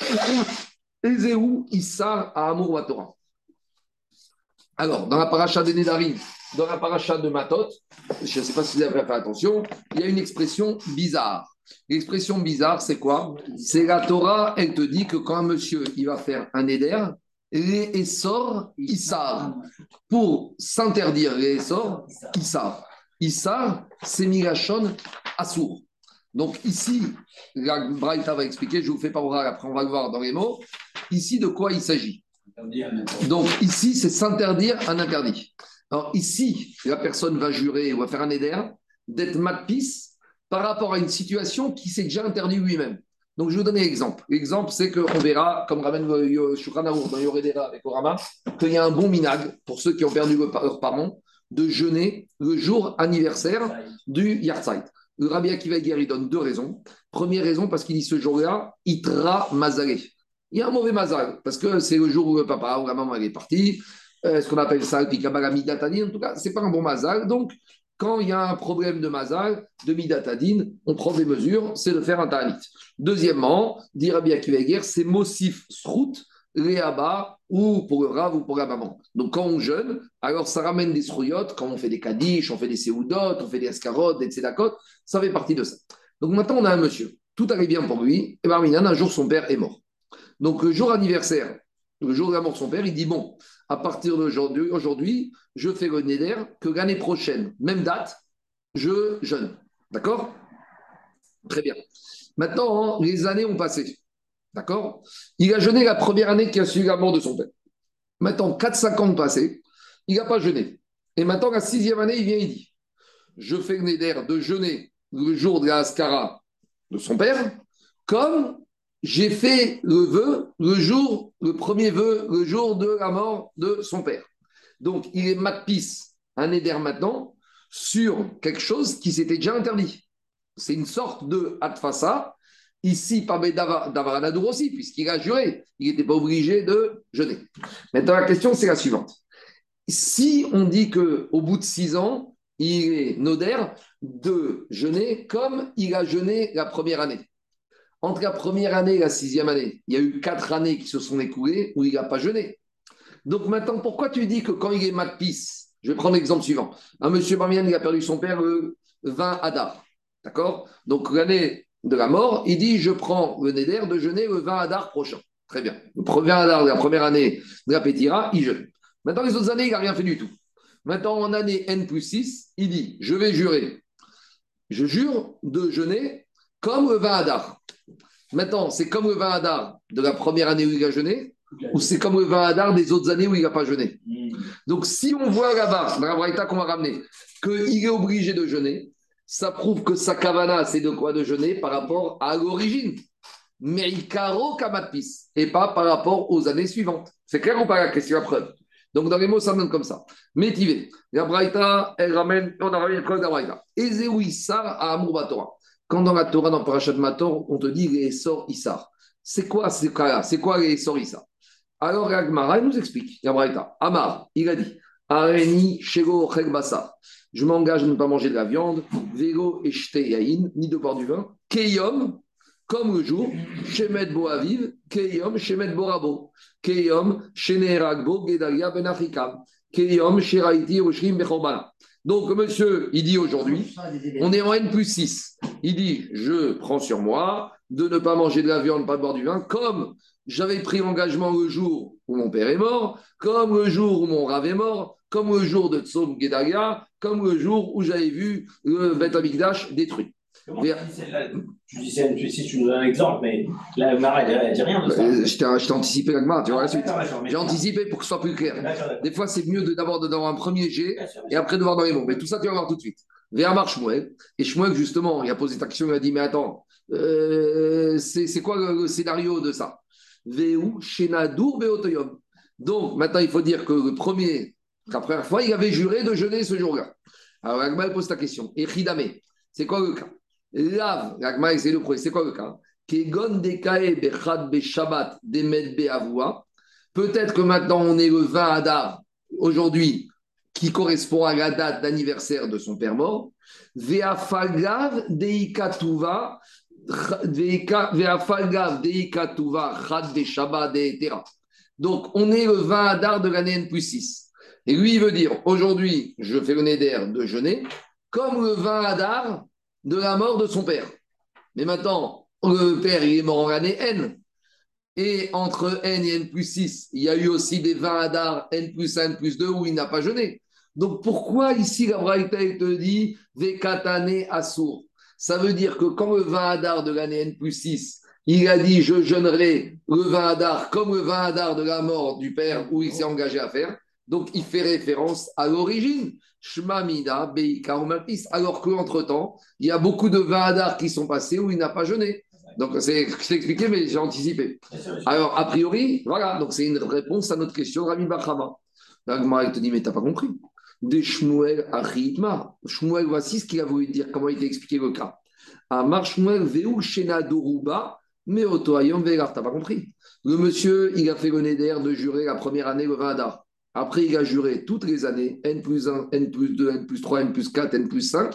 Ezéou, Issar, à Amour Torah. Alors, dans la paracha de Nedarim, dans la paracha de Matot, je ne sais pas si vous avez fait attention, il y a une expression bizarre. L'expression bizarre, c'est quoi? C'est la Torah, elle te dit que quand un monsieur il va faire un éder, les Essor, Issar. Pour s'interdire les Essor, Issar. Issar, c'est Migashon Assour. Donc ici, la Braïta va expliquer, je vous fais pas oral, après on va le voir dans les mots. Ici, de quoi il s'agit Donc ici, c'est s'interdire un interdit. Alors ici, la personne va jurer ou va faire un éder d'être matpis par rapport à une situation qui s'est déjà interdit lui-même. Donc je vais vous donner l'exemple. L'exemple, c'est qu'on verra, comme ramène Shukranaour dans Yoredera avec Orama, qu'il y a un bon minag pour ceux qui ont perdu leur parent de jeûner le jour anniversaire du Yartzeit. Le Rabbi Akiva il donne deux raisons. Première raison, parce qu'il dit ce jour-là, Itra Mazalé. Il y a un mauvais mazal, parce que c'est le jour où le papa ou la maman est partie. Euh, ce qu'on appelle ça. En tout cas, ce n'est pas un bon mazal. Donc, quand il y a un problème de mazal, de Midatadin, on prend des mesures, c'est de faire un tanit. Deuxièmement, dit Rabbi Akiva c'est Mosif Srout, Réaba ou pour le Rav ou pour la maman. Donc quand on jeûne, alors ça ramène des srouillottes, quand on fait des kadish, on fait des séoudotes, on fait des escarottes, des tzedakot, ça fait partie de ça. Donc maintenant on a un monsieur, tout allait bien pour lui, et Barminan, un jour son père est mort. Donc le jour anniversaire, le jour de la mort de son père, il dit bon, à partir d'aujourd'hui, aujourd'hui, je fais le néder que l'année prochaine, même date, je jeûne. D'accord? Très bien. Maintenant, les années ont passé. D'accord? Il a jeûné la première année qui a suivi la mort de son père. Maintenant, 4-5 ans passés, il n'a pas jeûné. Et maintenant, la sixième année, il vient, il dit Je fais le néder de jeûner le jour de la Ascara de son père, comme j'ai fait le vœu le jour, le premier vœu, le jour de la mort de son père. Donc, il est matpis, un néder maintenant, sur quelque chose qui s'était déjà interdit. C'est une sorte de atfasa Ici, par Davaranadour aussi, puisqu'il a juré. Il n'était pas obligé de jeûner. Maintenant, la question, c'est la suivante. Si on dit qu'au bout de six ans, il est nodaire de jeûner comme il a jeûné la première année. Entre la première année et la sixième année, il y a eu quatre années qui se sont écoulées où il n'a pas jeûné. Donc maintenant, pourquoi tu dis que quand il est matpis, je vais prendre l'exemple suivant. Un monsieur Barmian, il a perdu son père le 20 Adar. D'accord? Donc l'année de la mort, il dit Je prends le Néder de jeûner le 20 Adar prochain. Très bien. Le 20 Adar de la première année de la Pétira, il jeûne. Maintenant, les autres années, il n'a rien fait du tout. Maintenant, en année N plus 6, il dit Je vais jurer. Je jure de jeûner comme le 20 Adar. Maintenant, c'est comme le 20 Adar de la première année où il a jeûné, ou c'est comme le 20 Adar des autres années où il n'a pas jeûné. Donc, si on voit là-bas, dans la Braïta qu'on va ramener, qu'il est obligé de jeûner, ça prouve que sa kavana, c'est de quoi de jeûner par rapport à l'origine. Meikaro kamatpis, et pas par rapport aux années suivantes. C'est clair ou pas la question à preuve? Donc dans les mots, ça donne comme ça. Métivé. La Braïta, elle ramène, on a ramené le de la Braïta. Ezéouissar à Amour Torah. Quand dans la Torah, dans Parashat Mator, on te dit les Essor Issar. C'est quoi ces cas-là C'est quoi les Essor Issar? Alors elle nous explique. La Braïta. Amar, il a dit Areni Shego Chegbasa. je m'engage à ne pas manger de la viande, vélo et yaïn, ni de boire du vin, keyom, comme le jour, shemet bo aviv, keyom, shemet bo rabo, keyom, sheneragbo, gedalia ben keyom, sheraiti, roshrim, bechobala. Donc, monsieur, il dit aujourd'hui, on est en N plus 6. Il dit, je prends sur moi de ne pas manger de la viande, pas de boire du vin, comme j'avais pris l'engagement le jour où mon père est mort, comme le jour où mon rave est mort, comme le jour de Tsom Gedalia, comme le jour où j'avais vu le Beth Amikdash détruit. Tu dis si tu nous donnes un exemple, mais la Mara, elle ne dit rien de ça. Euh, je t'ai anticipé la tu vois la suite. J'ai anticipé pour que ce soit plus clair. Des fois, c'est mieux d'abord de d'avoir un premier jet et après de voir dans les mots. Mais tout ça, tu vas voir tout de suite. Vers Shmuel. Et Shmuel, justement, il a posé ta question, il a dit Mais attends, euh, c'est quoi le, scénario de ça? Veu, Shenadour, Beotoyom. Donc, maintenant, il faut dire que le premier, la première fois, il avait juré de jeûner ce jour-là. Alors, Agma pose ta question. Et Chidame, c'est quoi le cas? Lav, l'agma, c'est le premier. C'est quoi le cas? Kegon dekae bechad beshabat demet beavua. Peut-être que maintenant on est le 20 Adar, aujourd'hui, qui correspond à la date d'anniversaire de son père mort. Veafalgav deikatuva. Deikatuva chad beshabat deetera. Donc, on est le 20 Adar de l'année N plus 6. Et lui, il veut dire, aujourd'hui, je fais le néder de jeûner, comme le 20 Adar de la mort de son père. Mais maintenant, le père, il est mort en l'année N. Et entre N et N plus 6, il y a eu aussi des 20 Adar, N plus 1, N plus 2, où il n'a pas jeûné. Donc pourquoi ici la Braïta te dit Vekatane Assour? Ça veut dire que quand le 20 Adar de l'année N plus 6, il a dit Je jeûnerai le 20 Adar comme le 20 Adar de la mort du père où il s'est engagé à faire. Donc il fait référence à l'origine. Shmamida, Beika alors qu'entre-temps, il y a beaucoup de Vahadar qui sont passés où il n'a pas jeûné. Donc, c'est expliqué, mais j'ai anticipé. Alors, a priori, voilà, donc c'est une réponse à notre question, Rami Bachama. L'Agmara, il te dit, mais t'as pas compris. De Shmuel Achitma. Shmuel, voici ce qu'il a voulu dire, comment il t'a expliqué le cas. Amar Shmuel Veu Shena Doruba, mais Otoayom Vegar, t'as pas compris. Le monsieur, il a fait le néder de jurer la première année le Vahadar. Après, il a juré toutes les années, N plus 1, N plus 2, N plus 3, N plus 4, N plus 5.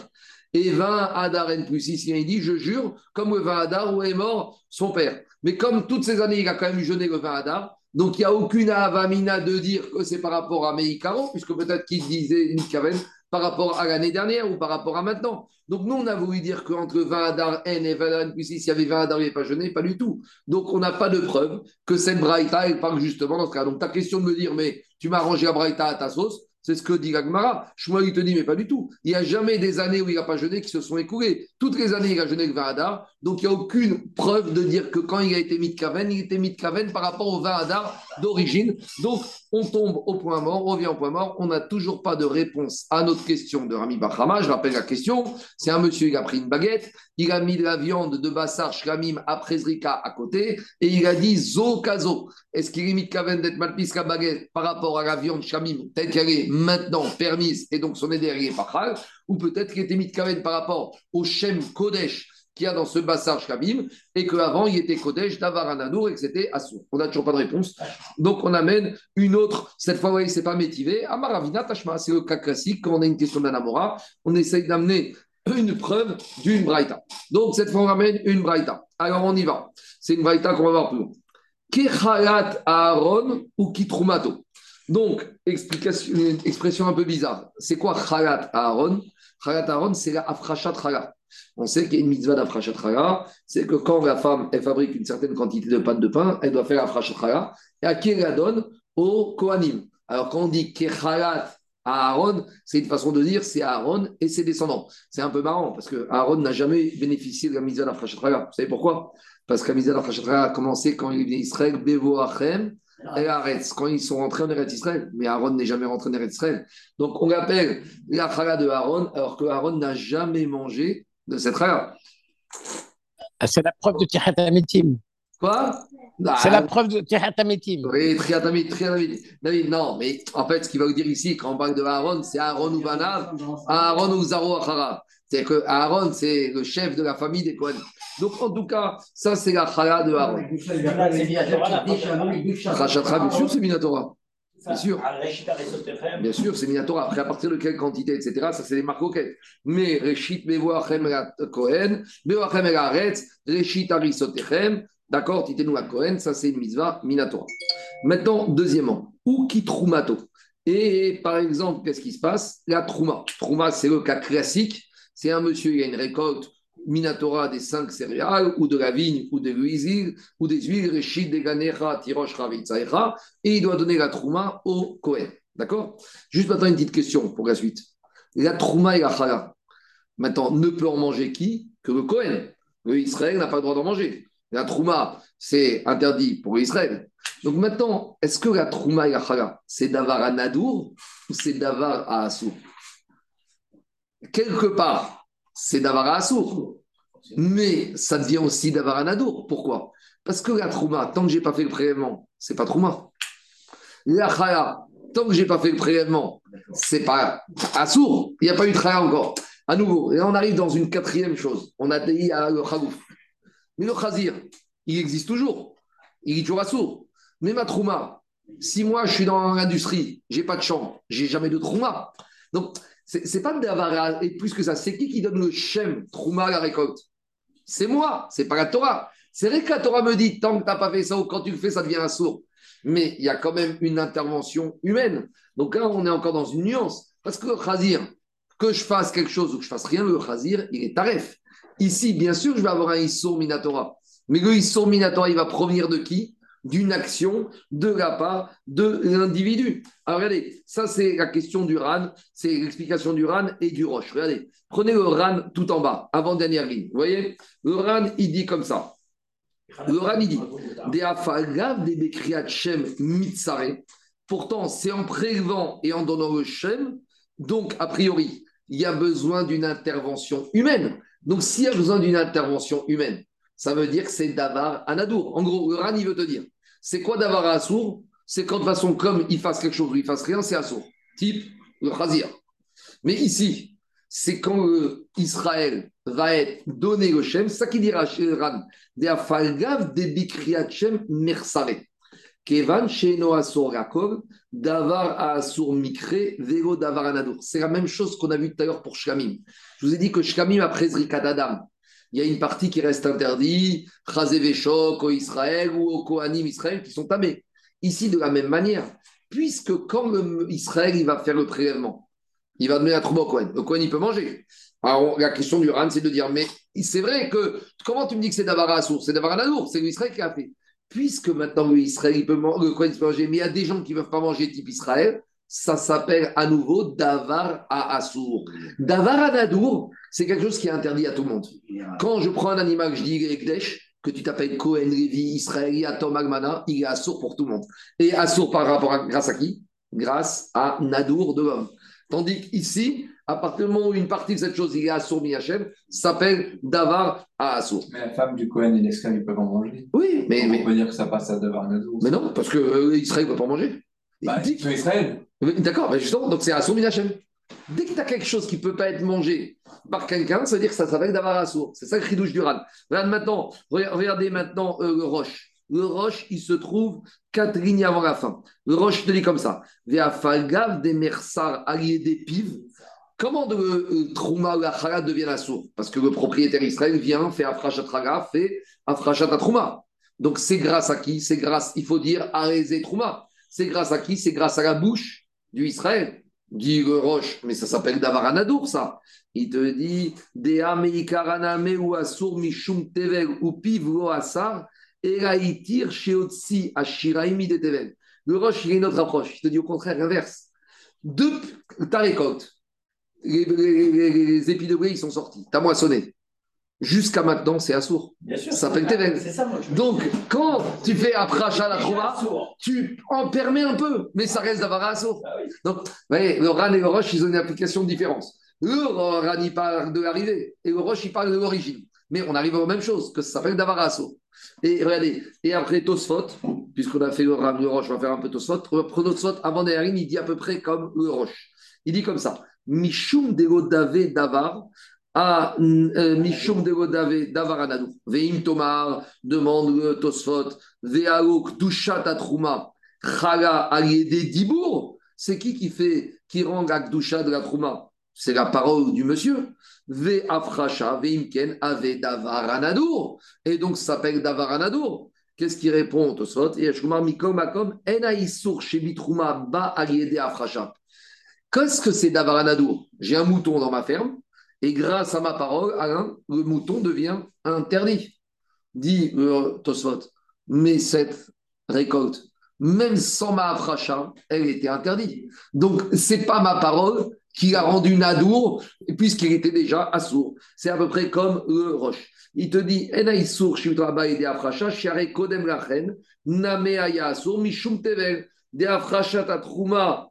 Et 20 Adar N plus 6, il dit, je jure, comme le 20 Adar où est mort son père. Mais comme toutes ces années, il a quand même jeûné le 20 Adar, donc il n'y a aucune avamina de dire que c'est par rapport à Meïkaro, puisque peut-être qu'il disait Nikaven par rapport à l'année dernière ou par rapport à maintenant. Donc nous, on a voulu dire qu'entre 20 Adar N et 20 Adar plus 6, il y avait 20 Adar, il n'y pas jeûné, pas du tout. Donc on n'a pas de preuve que cette Braïta, elle parle justement dans ce cas. Donc ta question de me dire, mais tu m'as rangé la Braïta à ta sauce, c'est ce que dit Gagmara. Shmuel, il te dit, mais pas du tout. Il n'y a jamais des années où il n'a pas jeûné qui se sont écoulées. Toutes les années, il a jeûné le 20 Adar. Donc, il n'y a aucune preuve de dire que quand il a été mis de Kaven, il était mis de Kaven par rapport au 20 Adar d'origine. Donc, on tombe au point mort, on revient au point mort. On n'a toujours pas de réponse à notre question de Rami Bachama. Je rappelle la question. C'est un monsieur, il a pris une baguette, il a mis de la viande de Bassar Shlamim à Prezrika à côté et il a dit Zo Kazo. Est-ce qu'il de Kaven d'être malpis la baguette par rapport à la viande Shlamim telle qu'elle est maintenant permise et donc son éder est pas ou peut-être qu'il était mis Kaven par rapport au Shem Kodesh qu'il y a dans ce bassage Kabim, et qu'avant, il était Kodesh, Davaranadour, et que c'était Assour. On n'a toujours pas de réponse. Donc, on amène une autre. Cette fois, voyez, c'est pas métivé. Amaravina Tashma, c'est le cas classique. Quand on a une question d'Anamora, on essaye d'amener une preuve d'une Braïta. Donc, cette fois, on amène une Braïta. Alors, on y va. C'est une Braïta qu'on va voir plus loin. Kechalat Aaron ou Kitrumato. Donc, explication, une expression un peu bizarre. C'est quoi Chalat Aaron? Chalat Aaron, c'est la Afrachat Chalat. On sait qu'il y a une mitzvah d'Afrashat c'est que quand la femme elle fabrique une certaine quantité de pâte de pain, elle doit faire l'Afrashat et à qui elle la donne Au Kohanim. Alors quand on dit Kechalat à Aaron, c'est une façon de dire c'est Aaron et ses descendants. C'est un peu marrant parce que Aaron n'a jamais bénéficié de la mitzvah d'Afrashat Vous savez pourquoi? Parce que la mitzvah d'Afrashat a commencé quand il venait Israël, Bevo Achem, et Aretz, quand ils sont rentrés en Eretz Israël. Mais Aaron n'est jamais rentré en Eretz Israël. Donc on l'appelle la chala de Aaron, alors que Aaron n'a jamais mangé de cette règle. Ah, c'est la preuve de Tihat Quoi? C'est la preuve de Tihat Oui, Tihat David, non, mais en fait, ce qu'il va vous dire ici, quand on parle de Aaron, c'est Aaron ou Banav, Aaron ou Zaro Achara. C'est que Aaron, c'est le chef de la famille des Kohanim. Donc, en tout cas, ça, c'est la chala de Aaron. Rachat bien sûr, c'est Minatora. Bien sûr. Bien sûr, c'est Minatora. Après, à partir de quelle quantité, etc., ça, c'est des marques Mais Reshit Mevoachem la Kohen, Mevoachem la Aretz, Reshit Arisotechem, d'accord, Titenu la Kohen, ça, c'est une mitzvah Minatora. Maintenant, deuxièmement, ou qui Troumato? Et par exemple, qu'est-ce qui se passe? La Trouma. Trouma, c'est le cas classique. C'est un monsieur, il a une récolte Minatora des cinq céréales, ou de la vigne, ou de l'huile, ou des huiles, Reshit, Deganecha, Tirosh, Ravitzaecha, et il doit donner la Trouma au Kohen. D'accord? Juste maintenant, une petite question pour la suite. La Trouma et la Chala, maintenant, ne peut en manger qui? Que le Kohen. Le Israël n'a pas le droit d'en manger. La Trouma, c'est interdit pour Israël. Donc maintenant, est-ce que la Trouma et la Chala, c'est d'avar à Nadour ou c'est d'avar à Assour? Quelque part, c'est d'avar à Assour. Mais ça devient aussi d'avar à Nadour. Pourquoi? Parce que la Trouma, tant que je n'ai pas fait le prélèvement, c'est pas Trouma. La Chala, tant que je n'ai pas fait le prélèvement, c'est pas Assour. Il n'y a pas eu de Chala encore. À nouveau, et là on arrive dans une quatrième chose. On a dit à le Khagouf. Mais le Khazir, il existe toujours. Il est toujours Assour. Mais ma trouma, si moi je suis dans l'industrie, j'ai pas de champ, j'ai jamais de trouma. Donc, c'est pas d'avoir et plus que ça, c'est qui qui donne le shem, trouma à la récolte? C'est moi, c'est pas la Torah. C'est vrai que la Torah me dit, tant que tu n'as pas fait ça ou quand tu le fais, ça devient un sourd. Mais il y a quand même une intervention humaine. Donc là, on est encore dans une nuance. Parce que le chazir, que je fasse quelque chose ou que je fasse rien, le chazir, il est taref. Ici, bien sûr, je vais avoir un Issour Minatora. Mais le Issour Minatora, il va provenir de qui? D'une action de la part de l'individu. Alors regardez, ça c'est la question du RAN, c'est l'explication du RAN et du Roche. Regardez, prenez le RAN tout en bas, avant dernière ligne. Vous voyez? Le RAN, il dit comme ça. Le RAN, il dit des Pourtant, c'est en prélevant et en donnant le Shem, donc a priori, il y a besoin d'une intervention humaine. Donc, s'il y a besoin d'une intervention humaine, ça veut dire que c'est Davar Anadour. En gros, le RAN, il veut te dire c'est quoi Davar Assour? C'est quand de façon, comme il fasse quelque chose ou il fasse rien, c'est Assour. Type le Khazir. Mais ici, c'est quand Israël va être donné le Shem, ça qui dira Ran, de Afalgav de Bikriachem Mersare. Kevan Sheno Asur Rakov, Davar Asur Mikre, Vego Davar. C'est la même chose qu'on a vu tout à l'heure pour Shkamim. Je vous ai dit que Shkamim, après Zrikat Adam, il y a une partie qui reste interdite, Chazeveshok au Israël ou au Kohanim Israël qui sont tamés. Ici, de la même manière, puisque quand Israël il va faire le prélèvement, il va donner la trouba au Kohen. Le Kohen, il peut manger. Alors, la question du Ran, c'est de dire, mais c'est vrai que, comment tu me dis que c'est Davara Assour? C'est Davara Nadour, c'est l'Israël qui a fait. Puisque maintenant l'Israël, il peut le Kohen peut manger, mais il y a des gens qui ne peuvent pas manger type Israël, ça s'appelle à nouveau Davar à Assour. Davar à Nadour, c'est quelque chose qui est interdit à tout le monde. Quand je prends un animal, je dis Ekdesh, que tu t'appelles Cohen, Lévi, Israël, Atom, Agmana, il est assourd pour tout le monde. Et assourd par rapport à, grâce à qui? Grâce à Nadour de l'homme. Tandis qu'ici, à partir du moment où une partie de cette chose, il est assourd Miachem, s'appelle Davar à assour. Mais la femme du Cohen et l'esclave, ils peuvent en manger? Oui, mais. On mais... peut dire que ça passe à Davar Nadour. Mais non, parce que euh, Israël ne peut pas manger. Bah, Israël. D'accord, mais justement, donc c'est assourd Miachem. Dès que tu as quelque chose qui ne peut pas être mangé par quelqu'un, ça veut dire que ça s'appelle d'avoir sourd. C'est ça le cri du Ran. Regardez maintenant, regardez maintenant euh, le roche. Le roche, il se trouve quatre lignes avant la fin. Le roche te dit comme ça. Des mersar des pives. Comment de euh, Trouma ou la devient la sourd? Parce que le propriétaire Israël vient, fait Afrachat Raga, fait Afrachat Trouma. Donc c'est grâce à qui? C'est grâce, il faut dire, à Trouma. C'est grâce à qui? C'est grâce à la bouche du Israël. Dit le Roche, mais ça s'appelle Davaranadour, ça. Il te dit Dea ou asur mishum tevel ou asar, eraitir sheotsi ashiraimi de tevel. Le Roche, il a une autre approche. Il te dit au contraire l'inverse. De ta récolte, les, les, épis de blé, ils sont sortis. Tu as moissonné. Jusqu'à maintenant, c'est Assour. Ça s'appelle Tevel. Donc, quand tu fais Apracha la Trova, tu en permets un peu, mais ça reste d'avoir Assour. Ah Donc, vous voyez, le Ran et le Roche, ils ont une application différente. Le Ran, il parle de l'arrivée, et le Roche, il parle de l'origine. Mais on arrive à la même chose, que ça s'appelle d'avoir Assour. Et regardez, et après Tosfot, puisqu'on a fait le Ran, le Roche, on va faire un peu Tosfot. Tosfot, avant Néharim, il dit à peu près comme le Roche. Il dit comme ça. Mishum de Dave Davar, à euh, Mishum de Godave Davaranadou. Veim Tomar demande le Tosfot, Veaouk Dushat Atrouma, Chala Aliédé Dibour, c'est qui qui fait, qui rend la Gdusha de la Trouma C'est la parole du monsieur. Ve Afracha, Ve Imken, Ave Davaranadour. Et donc, s'appelle Davaranadour. Qu'est-ce qu'il répond Tosfot? Yeshkumar Mikom Makom, Ena Issour Shebitrouma Ba Aliédé Afracha. Qu'est-ce que c'est Davaranadour? J'ai un mouton dans ma ferme, et grâce à ma parole, Alain, le mouton devient interdit. Dit euh, Tosfot, mais cette récolte, même sans ma afracha, elle était interdite. Donc, c'est pas ma parole qui l'a rendu nadour, puisqu'il était déjà assourd. C'est à peu près comme le roche. Il te dit, Kodem Lachen, Nameaya Assour, Mishum Tevel, de afracha Tatrouma,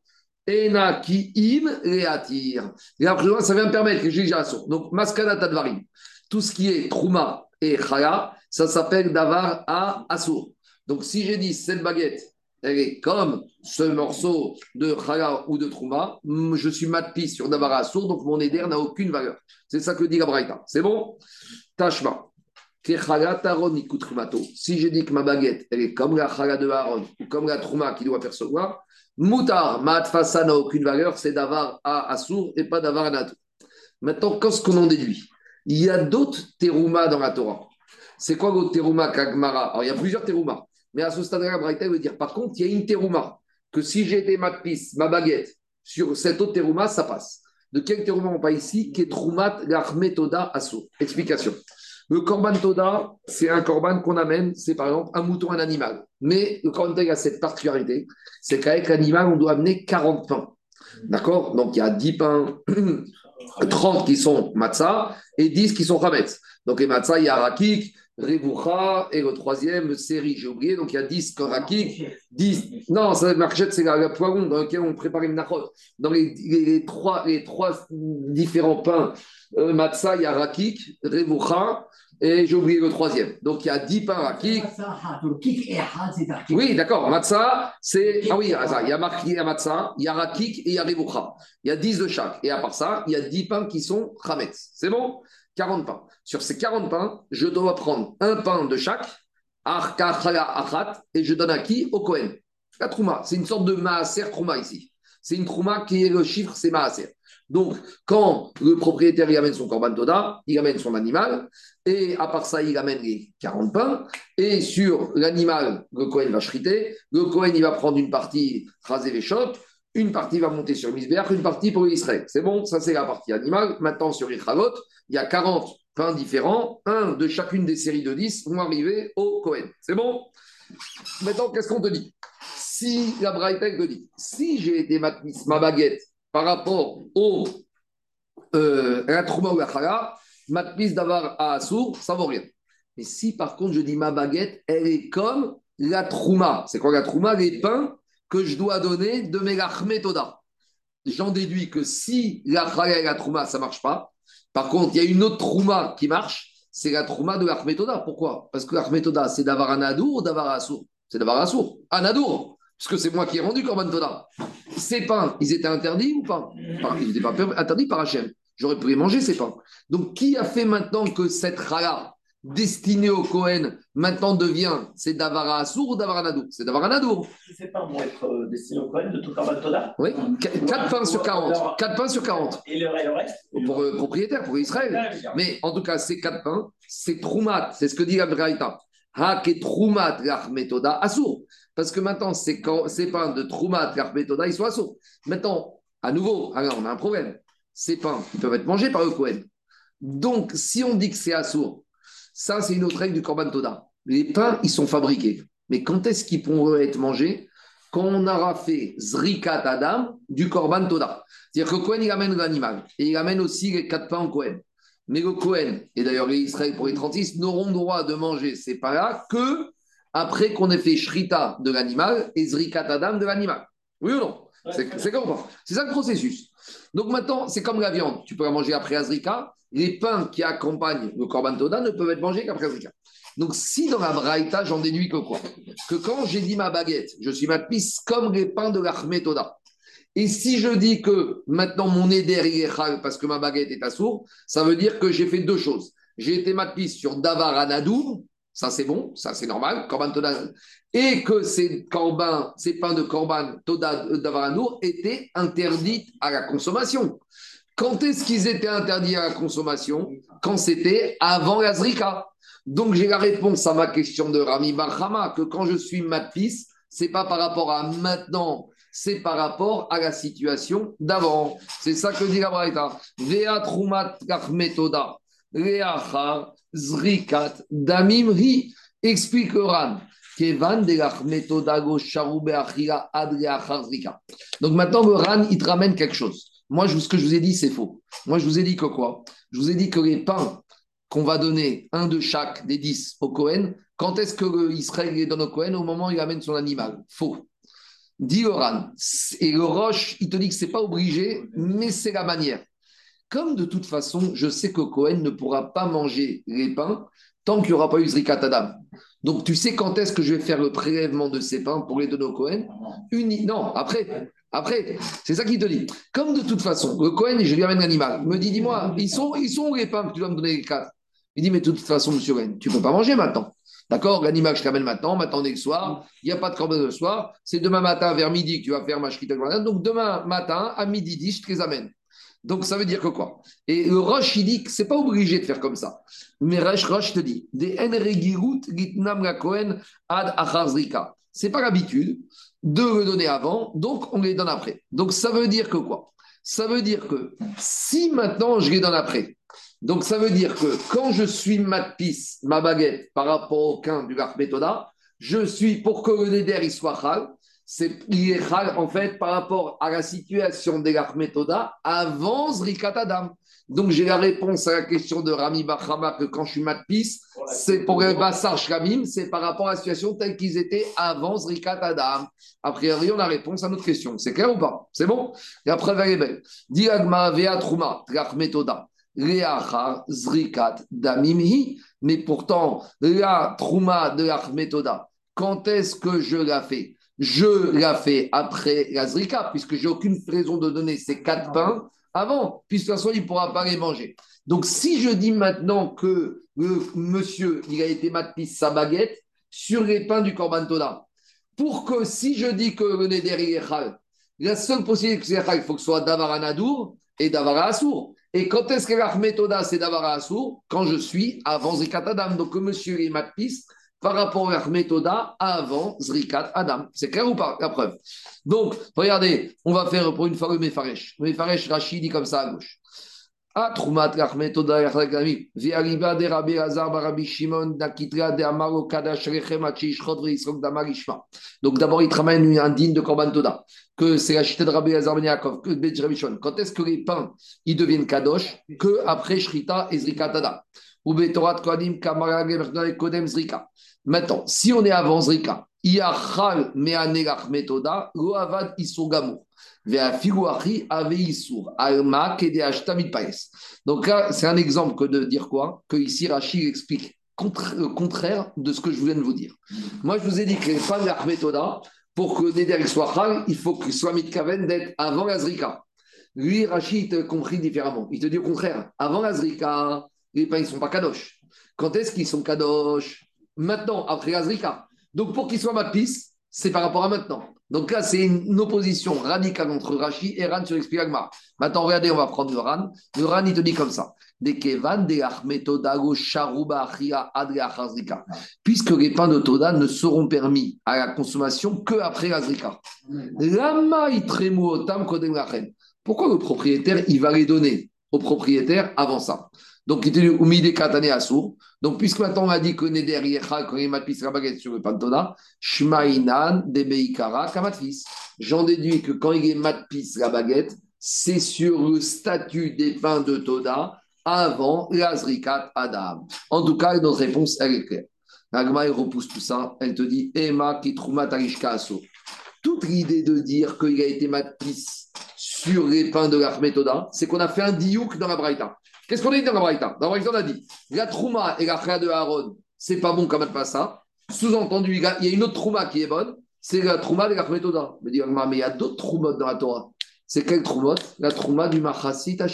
Ena Ki Im, Reatir. Et après, ça vient me permettre que j'ai déjà. Donc, Maskana Tadvarim, tout ce qui est Trouma et Chaya, ça s'appelle Davar à Assour. Donc, si j'ai dit cette baguette, elle est comme ce morceau de Chala ou de Trouma, je suis matpi sur Davar à Assour, donc mon éder n'a aucune valeur. C'est ça que dit la Braïta. C'est bon? Tashma. Si j'ai dit que ma baguette, elle est comme la Chala de Aaron ou comme la Trouma qui doit percevoir, Moutar, Maatfasa n'a aucune valeur, c'est Davar à Assour et pas Davar à Nato. Maintenant, qu'est-ce qu'on en déduit? Il y a d'autres teroumas dans la Torah. C'est quoi l'autre terouma kagmara? Alors, il y a plusieurs teroumas. Mais à ce stade-là, Braïta veut dire, par contre, il y a une terouma que si j'étais ma pisse, ma baguette, sur cette autre terouma, ça passe. De quel terouma on parle ici? Qui est troumat toda asso. Explication. Le korban toda, c'est un korban qu'on amène, c'est par exemple un mouton, un animal. Mais le korban toda a cette particularité, c'est qu'avec l'animal, on doit amener 40 pains. D'accord? Donc il y a 10 pains, 30 qui sont matzah et 10 qui sont chametz. Donc les matzah, il y a rakik, Revoucha, et le troisième, série, j'ai oublié, donc il y a 10 korakik, 10. Non, ça, marchette, c'est la, la poiron dans lequel on prépare une nachot. Dans les, les, les, trois, les trois différents pains, euh, matzah, il y a rakik, revoucha, et j'ai oublié le troisième. Donc il y a 10 pains rakik. Oui, d'accord, matzah, c'est. Ah oui, il y a marqué, il y a matzah, il y a rakik et il y a revoucha. Il y a 10 de chaque. Et à part ça, il y a 10 pains qui sont chametz. C'est bon? 40 pains. Sur ces 40 pains, je dois prendre un pain de chaque, et je donne à qui? Au Kohen. La trouma, c'est une sorte de maaser trouma ici. C'est une trouma qui est le chiffre, c'est maaser. Donc, quand le propriétaire il amène son korban toda, il amène son animal, et à part ça, il amène les 40 pains, et sur l'animal, le Kohen va chriter, le Kohen il va prendre une partie rasé les chocs, une partie va monter sur Misbeach, une partie pour Israël. C'est bon, ça c'est la partie animale. Maintenant, sur Ichalot, il y a 40 pains différents, un de chacune des séries de 10 vont arriver au Cohen. C'est bon? Maintenant, qu'est-ce qu'on te dit? Si la Braïta te dit, si j'ai été ma baguette par rapport au euh, la Trouma ou la matmis d'avoir à Assour, ça vaut rien. Mais si par contre je dis ma baguette, elle est comme la Trouma. C'est quoi la Trouma? Les pains que je dois donner de mes. J'en déduis que si la Chala et la Trouma, ça ne marche pas, par contre, il y a une autre trouma qui marche, c'est la trouma de l'Armetoda. Pourquoi? Parce que l'Armetoda, c'est d'avoir un adour ou d'avoir un sourd C'est d'avoir un sourd. Un adour Parce que c'est moi qui ai rendu Korban Toda. Ces pains, ils étaient interdits ou pas? Ils n'étaient pas interdits par Hachem. J'aurais pu les manger, ces pains. Donc, qui a fait maintenant que cette rala destiné au Cohen maintenant devient c'est Davara Assour ou Davara Nadour? C'est Davara Nadour. C'est pas moi être euh, destiné au Cohen de tout Toda Oui, 4 pains sur 40. 4 pains sur 40. Et le, reste Pour le propriétaire, pour Israël. Mais en tout cas, ces 4 pains, c'est Troumat, c'est ce que dit la Braïta. Ha Troumat Metoda Assour. Parce que maintenant, ces, ces pains de Troumat Metoda, ils sont Assour. Maintenant, à nouveau, alors on a un problème. Ces pains, ils peuvent être mangés par le Cohen. Donc, si on dit que c'est Assour, ça, c'est une autre règle du Korban Toda. Les pains, ils sont fabriqués. Mais quand est-ce qu'ils pourront être mangés Quand on aura fait Zrikat Adam du Korban Toda. C'est-à-dire que Cohen, il amène l'animal. Et il amène aussi les quatre pains en Cohen. Mais le Cohen, et d'ailleurs les Israël pour les 36, n'auront droit de manger ces pains-là que après qu'on ait fait Shrita de l'animal et Zrikat Adam de l'animal. Oui ou non? C'est comme C'est ça le processus. Donc maintenant, c'est comme la viande. Tu peux la manger après Azrika, les pains qui accompagnent le Korban Toda ne peuvent être mangés qu'après Zika. Donc, si dans la Braïta, j'en déduis que quoi? Que quand j'ai dit ma baguette, je suis ma pisse comme les pains de l'Armée Toda. Et si je dis que maintenant mon éder est parce que ma baguette est à sourd, ça veut dire que j'ai fait deux choses. J'ai été ma pisse sur Davar Anadour, ça c'est bon, ça c'est normal, Korban Toda, et que ces corban, ces pains de Korban Toda d'Avaranour étaient interdits à la consommation. Quand est-ce qu'ils étaient interdits à la consommation? Quand c'était avant la Zrika. Donc j'ai la réponse à ma question de Rami Barhama, que quand je suis matpis, c'est pas par rapport à maintenant, c'est par rapport à la situation d'avant. C'est ça que dit la Braïta. Vea trumat zrikat damim hi. Explique zrika. Donc maintenant, le Ran, il te ramène quelque chose. Moi, ce que je vous ai dit, c'est faux. Moi, je vous ai dit que quoi? Je vous ai dit que les pains qu'on va donner, un de chaque des dix au Cohen, quand est-ce que Israël les donne au Cohen Au moment où il amène son animal. Faux. Dit Oran. Et le Roche, il te dit que ce n'est pas obligé, mais c'est la manière. Comme de toute façon, je sais que Cohen ne pourra pas manger les pains tant qu'il n'y aura pas eu Zrikat Adam. Donc, tu sais quand est-ce que je vais faire le prélèvement de ces pains pour les donner au Cohen? Non, après. Après, c'est ça qu'il te dit. Comme de toute façon, le Cohen, je lui amène l'animal. Il me dit, dis-moi, ils sont, ils sont les pains que tu dois me donner les quatre? Il dit, mais de toute façon, monsieur Cohen, tu ne peux pas manger maintenant. D'accord? L'animal, je t'amène maintenant, maintenant on est le soir, il n'y a pas de corban le soir, c'est demain matin vers midi que tu vas faire ma shrita Donc demain matin, à midi 10, je te les amène. Donc ça veut dire que quoi? Et le Roche, il dit que ce n'est pas obligé de faire comme ça. Mais Roche, Roche te dit, des gitnam la Kohen ad. Ce n'est pas l'habitude de le donner avant, donc on les donne après. Donc ça veut dire que quoi? Ça veut dire que si maintenant je les donne après, donc ça veut dire que quand je suis ma pisse, ma baguette, par rapport au quin du Metoda, je suis pour que le Neder il soit chal, c'est il est en fait par rapport à la situation des Metoda avant Zrikat Adam. Donc j'ai la réponse à la question de Rami Bachama que quand je suis matpis, c'est pour le Bassar c'est par rapport à la situation telle qu'ils étaient avant Zrikat Adam. A priori, on a réponse à notre question. C'est clair ou pas? C'est bon? Et après, belle. Diagma Vea Truma. Zrikat Damimhi. Mais pourtant, la Trouma de l'Achmetoda, quand est-ce que je la fais? Je la fais après la Zrika, puisque j'ai aucune raison de donner ces quatre pains avant, puisque de toute façon, il ne pourra pas les manger. Donc, si je dis maintenant que monsieur, il a été matpis sa baguette sur les pains du Korban Toda, pour que si je dis que le Neder est la seule possibilité que c'est il faut que ce soit Davara Nadour et Davara Assour. Et quand est-ce que l'Armetoda, c'est Davara Assour Quand je suis avant Zrikat Adam. Donc, le monsieur est matpis par rapport à l'Armetoda avant Zrikat Adam. C'est clair ou pas La preuve? Donc, regardez, on va faire pour une fois le Mefaresh. Le Mefaresh, Rachid dit comme ça à gauche. Viariba de Rabbi Barabi Shimon, Nakitra de Amaro Kadash Rechem. Donc d'abord, il te ramène un de Korban Toda, que c'est la chita de Rabbi Hazar Ben Yaakov, que Rabbi Shimon. Quand est-ce que les pains, ils deviennent Kadosh Que après Shrita et Zrikatada. Ou Zrika. Maintenant, si on est avant Zrika, Iachal Meanelach Metoda, Loavad Isogamur. Donc là, c'est un exemple que de dire quoi? Que ici, Rachid explique le contraire de ce que je viens de vous dire. Moi, je vous ai dit que les méthode, pour que Neder soit chal, il faut qu'il soit mitkaven d'être avant l'Azrika. Lui, Rachid, il te compris différemment. Il te dit au contraire, avant les pains, ils ne sont pas kadosh. Quand est-ce qu'ils sont kadosh? Maintenant, après l'Azrika. Donc, pour qu'ils soient matpis, c'est par rapport à maintenant. Donc là, c'est une opposition radicale entre Rashi et Ran sur l'explication. Maintenant, regardez, on va prendre le Ran. Le Ran, il te dit comme ça. Puisque les pains de Toda ne seront permis à la consommation qu'après la Zrika. Pourquoi le propriétaire, il va les donner au propriétaire avant ça? Donc, il était humide katane assour. Donc, puisque maintenant on a dit que Neder Yechal, quand il matpis la baguette sur le pantona, Shmainan de Beikara Kamatfis. J'en déduis que quand il est matpis la baguette, c'est sur le statut des pains de Toda avant l'Azrikat Adam. En tout cas, notre réponse, elle est claire. L'agma, elle repousse tout ça. Elle te dit Ema kitrumat arishka Toute l'idée de dire qu'il a été matpis sur les pains de l'Armetoda, c'est qu'on a fait un diouk dans la Braïta. Qu'est-ce qu'on a dit dans la Braïta? Dans la Braïta, on a dit la Trouma et la Khaya de Aaron, c'est pas bon quand même pas ça. Sous-entendu, il y a une autre Trouma qui est bonne, c'est la Trouma de la Khmetoda. Mais il y a d'autres Troumot dans la Torah. C'est quelle Troumot La Trouma du Machasit à.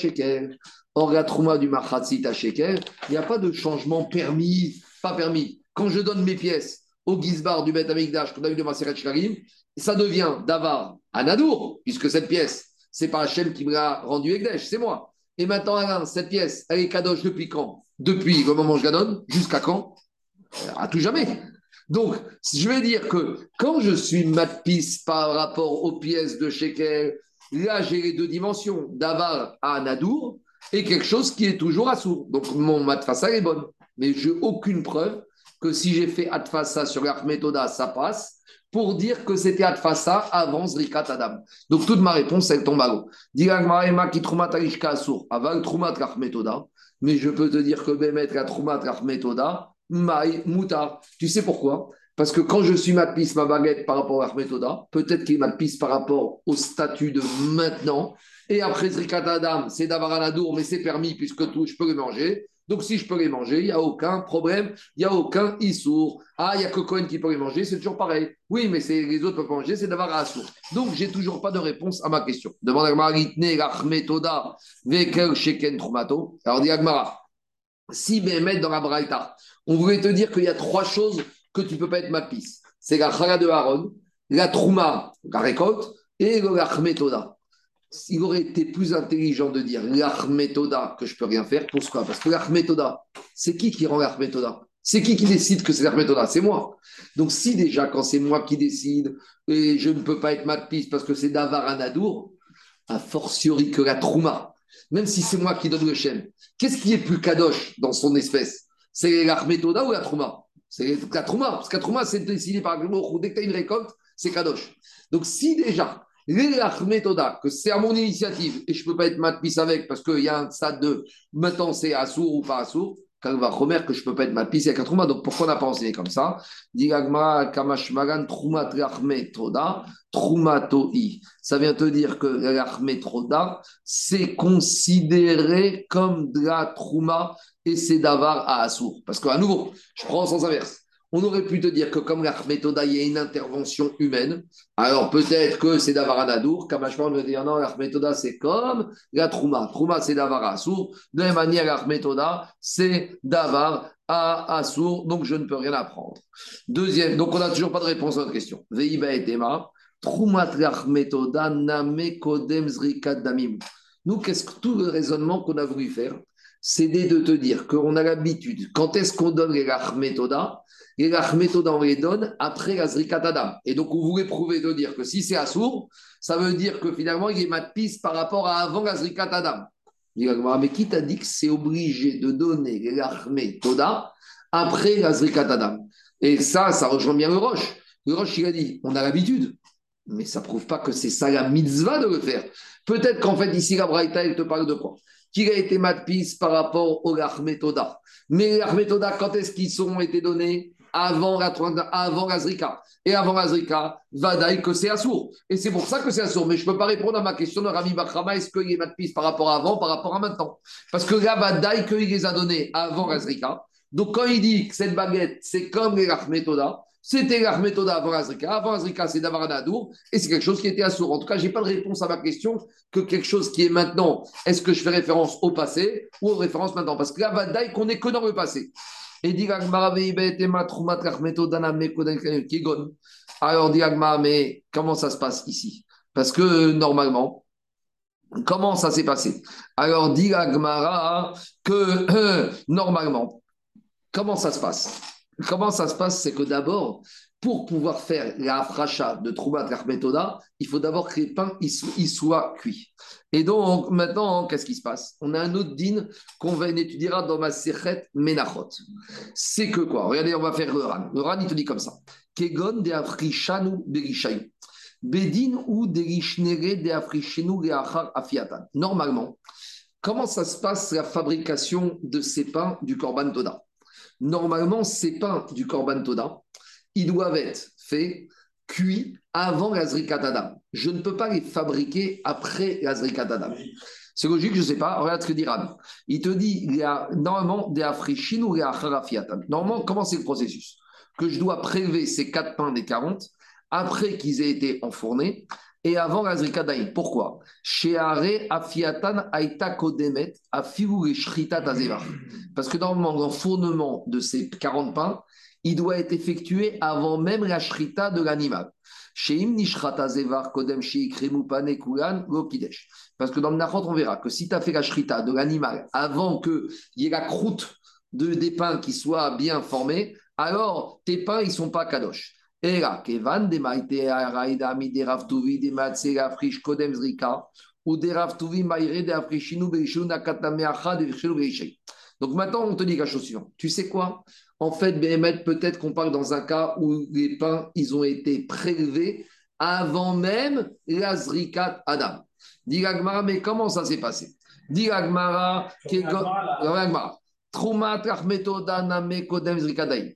Or, la Trouma du Machasit à il n'y a pas de changement permis, pas permis. quand je donne mes pièces au Gizbar du Beth Amikdash, qu'on a eu de Maseret Shkarim, ça devient Davar à Nadour, puisque cette pièce, c'est pas Hachem qui me l'a rendu Egdesh, c'est moi. Et maintenant, Alain, cette pièce, elle est Kadosh depuis quand? Depuis le moment où je la donne, jusqu'à quand? À tout jamais. Donc, je vais dire que quand je suis matpis par rapport aux pièces de Shekel, là, j'ai les deux dimensions, Davar à Nadour, et quelque chose qui est toujours à sourd. Donc, mon matfassa est bonne. Mais je n'ai aucune preuve que si j'ai fait atfassa sur l'Armetoda, ça passe, pour dire que c'était atfassa avant Zrikat Adam. Donc, toute ma réponse, elle tombe à l'eau. Mais je peux te dire que Bémet, la Troumat Méthoda, Maï Moutar. Tu sais pourquoi? Parce que quand je suis ma piste, ma baguette par rapport à Méthoda, peut-être qu'il est ma piste par rapport au statut de maintenant. Et après Zrikat Adam, c'est d'avoir un adour, mais c'est permis puisque tout, je peux le manger. Donc, si je peux les manger, il n'y a aucun problème, il n'y a aucun issour. Ah, il n'y a que Cohen qui peut les manger, c'est toujours pareil. Oui, mais les autres peuvent manger, c'est d'avoir un assour. Donc, j'ai toujours pas de réponse à ma question. Demande à Maritne, Rachmetoda, Vekel, Sheken, Trumato. Alors, dit Agmara, si Bémet dans la Braïta, on voulait te dire qu'il y a trois choses que tu ne peux pas être ma piste. C'est la Chala de Aaron, la Trouma, la récolte, et le Rachmetoda il aurait été plus intelligent de dire l'Armetoda que je peux rien faire. Pourquoi Parce que l'Armetoda, c'est qui qui rend l'Armetoda? C'est qui qui décide que c'est l'Armetoda? C'est moi. Donc si déjà, quand c'est moi qui décide, et je ne peux pas être ma piste parce que c'est Davar Anadour, a fortiori que la Trouma, même si c'est moi qui donne le chêne, qu'est-ce qui est plus kadosh dans son espèce? C'est l'Armetoda ou la Trouma? C'est la Trouma, parce que la Trouma, c'est décidé par le mot, dès que tu as une récolte, c'est kadosh. Donc si déjà, que c'est à mon initiative et je ne peux pas être matpis avec parce qu'il y a un stade de maintenant c'est assour ou pas assour, quand va Romer que je ne peux pas être matpis avec un trouma. Donc pourquoi on n'a pas enseigné comme ça? Ça vient te dire que méthoda, c'est considéré comme de la trouma et c'est d'avar à assour. Parce qu'à nouveau, je prends en sens inverse on aurait pu te dire que comme la méthode, il y a une intervention humaine, alors peut-être que c'est d'avoir un adour. Kamashma, on veut dire non, la méthode, c'est comme la trouma. Trouma, c'est d'avoir assour. De la même manière, la méthode, c'est d'avoir à assour. Donc, je ne peux rien apprendre. Deuxième, donc on n'a toujours pas de réponse à notre question. Veiba et Tema. Troumat name kodem damim. Nous, qu'est-ce que tout le raisonnement qu'on a voulu faire, c'est de te dire qu'on a l'habitude, quand est-ce qu'on donne les méthoda et la méthode, on les donne après la Adam. Et donc, on voulait prouver de dire que si c'est Assour, ça veut dire que finalement, il est piste par rapport à avant la Adam. Mais qui t'a dit que c'est obligé de donner l'armée Toda après la Adam Et ça, ça rejoint bien le Roche. Le Roche, il a dit on a l'habitude, mais ça prouve pas que c'est ça la mitzvah de le faire. Peut-être qu'en fait, ici, la Braïta, elle te parle de quoi? Qu'il a été matpis par rapport au l'armée Toda. Mais l'armée Toda, quand est-ce qu'ils ont été donnés? Avant la, avant Et avant Azrika, Vadaï que c'est Assour. Et c'est pour ça que c'est Assour. Mais je ne peux pas répondre à ma question de Rami Bakrama, est-ce qu'il a piste par rapport à avant, par rapport à maintenant? Parce que là, Vadaï qu'il les a donnés avant Azrika. Donc quand il dit que cette baguette, c'est comme les Rachmetoda, c'était l'Armetoda avant Azrika. Avant Azrika, c'est d'avoir. Et c'est quelque chose qui était Assour. En tout cas, je n'ai pas de réponse à ma question que quelque chose qui est maintenant. Est-ce que je fais référence au passé ou aux références maintenant? Parce que là, Vadaï qu'on est que dans le passé. Et dit Alors dit mais comment ça se passe ici? Parce que normalement, comment ça s'est passé? Alors dit Agmara que normalement, comment ça se passe? Comment ça se passe C'est que d'abord, pour pouvoir faire la fracha de Troubat Metoda, il faut d'abord que les pains ils soient cuits. Et donc, maintenant, qu'est-ce qui se passe? On a un autre din qu'on va étudiera dans ma Sechet Menachot. C'est que quoi? Regardez, on va faire le Ran. Le Ran, il te dit comme ça. Kegon de Afrishanu Berishayim. Bedin ou Derishnere de Afrishenu Afiatan. Normalement, comment ça se passe la fabrication de ces pains du Korban Toda Normalement, ces pains du Korban Toda, ils doivent être faits, cuits avant la Adam. Je ne peux pas les fabriquer après la Adam. C'est logique, je ne sais pas. Regarde ce que dit Rabbi. Il te dit, il y a normalement des africhines ou des acharafiatan. Normalement, comment c'est le processus? Que je dois prélever ces quatre pains des 40 après qu'ils aient été enfournés et avant la Zrika d'Aïn. Pourquoi Afiatan. Parce que normalement, l'enfournement de ces 40 pains, il doit être effectué avant même la Shrita de l'animal. Parce que dans le Nachot, on verra que si tu as fait la Shrita de l'animal avant qu'il y ait la croûte de, des pains qui soit bien formée, alors tes pains, ils ne sont pas kadosh. Et là, Kevan de Maïte Araïda Mi de Raftuvi de Matse Rafrish Kodem Zrika ou de Raftuvi Maïre de Rafrishinu Beishun Akatameacha de Vishinu Beishé. Donc maintenant, on te dit la chose suivante. Tu sais quoi? En fait, Béhémet, peut-être qu'on parle dans un cas où les pains, ils ont été prélevés avant même la Zrikat Adam. Dit l'Agmara, mais comment ça s'est passé? Dit l'Agmara,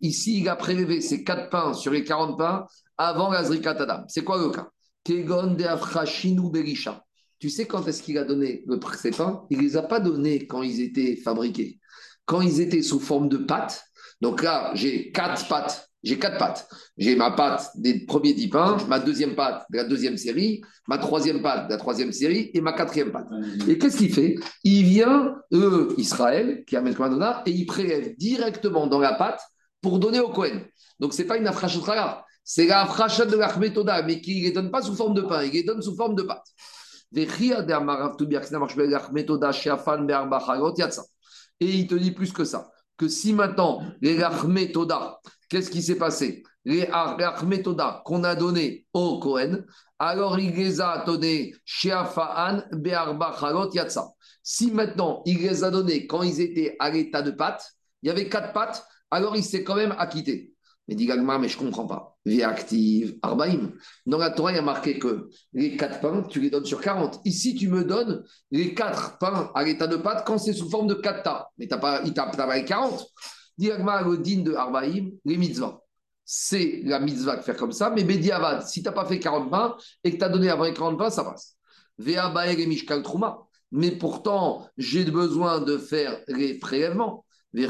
Ici, il a prélevé ces quatre pains sur les 40 pains avant la Zrikat Adam. C'est quoi le cas? Kegon de Berisha. Tu sais quand est-ce qu'il a donné le, ces pains? Il ne les a pas donnés quand ils étaient fabriqués. Quand ils étaient sous forme de pâte. Donc là, j'ai quatre pâtes. J'ai quatre pâtes. J'ai ma pâte des premiers dix pains, ma deuxième pâte de la deuxième série, ma troisième pâte de la troisième série et ma quatrième pâte. Et qu'est-ce qu'il fait? Il vient, eux, Israël, qui amène un et il prélève directement dans la pâte pour donner au Cohen. Donc, ce n'est pas une afrachat c'est la afrachat de l'achmetoda, mais qui ne les donne pas sous forme de pain, il les donne sous forme de pâte. Et il te dit plus que ça, que si maintenant, les Toda, qu'est-ce qui s'est passé? Les Toda qu'on a donné au Kohen, alors il les a donnés chez Afaan, Be'arba Chalot Yatsa. Si maintenant il les a donnés quand ils étaient à l'état de pâte, il y avait quatre pattes, alors il s'est quand même acquitté. Mais dit Gagma, mais je ne comprends pas. Vie active, Arbaïm. Dans la Torah, il y a marqué que les quatre pains, tu les donnes sur 40. Ici, tu me donnes les quatre pains à l'état de pâte quand c'est sous forme de quatre tas. Mais tu n'as pas, pas les 40. De Arbaïm, les mitzvahs. C'est la mitzvah de faire comme ça. Mais Bediavad, si tu n'as pas fait 40 pains et que tu as donné avant les 40 pains, ça passe. Et. Mais pourtant, j'ai besoin de faire les prélèvements. Tu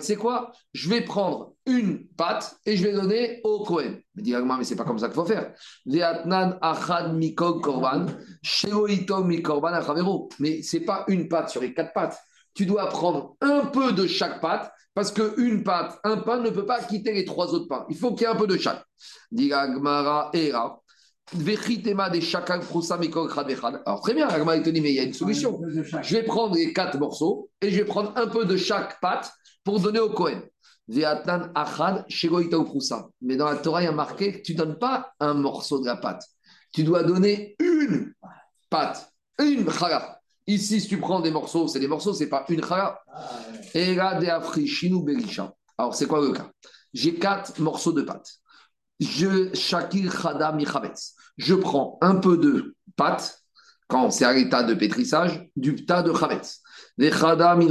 sais quoi? Je vais prendre une pâte et je vais donner au Kohen. Mais dit mais c'est pas comme ça qu'il faut faire. achad korban, korban Mais c'est pas une pâte sur les quatre pâtes. Tu dois prendre un peu de chaque pâte parce qu'une pâte, un pain ne peut pas quitter les trois autres pains. Il faut qu'il y ait un peu de chaque. Dit era. Alors très bien, Agma te dit, mais il y a une solution. Je vais prendre les quatre morceaux et je vais prendre un peu de chaque pâte pour donner au Kohen. Mais dans la Torah, il y a marqué que tu ne donnes pas un morceau de la pâte. Tu dois donner une pâte, une chala. Ici, si tu prends des morceaux, c'est des morceaux, c'est pas une chala. Et là, Alors, c'est quoi le cas? J'ai quatre morceaux de pâte je shakir chada Je prends un peu de pâte quand c'est à l'état de pétrissage du tas de chavetz. Vechada min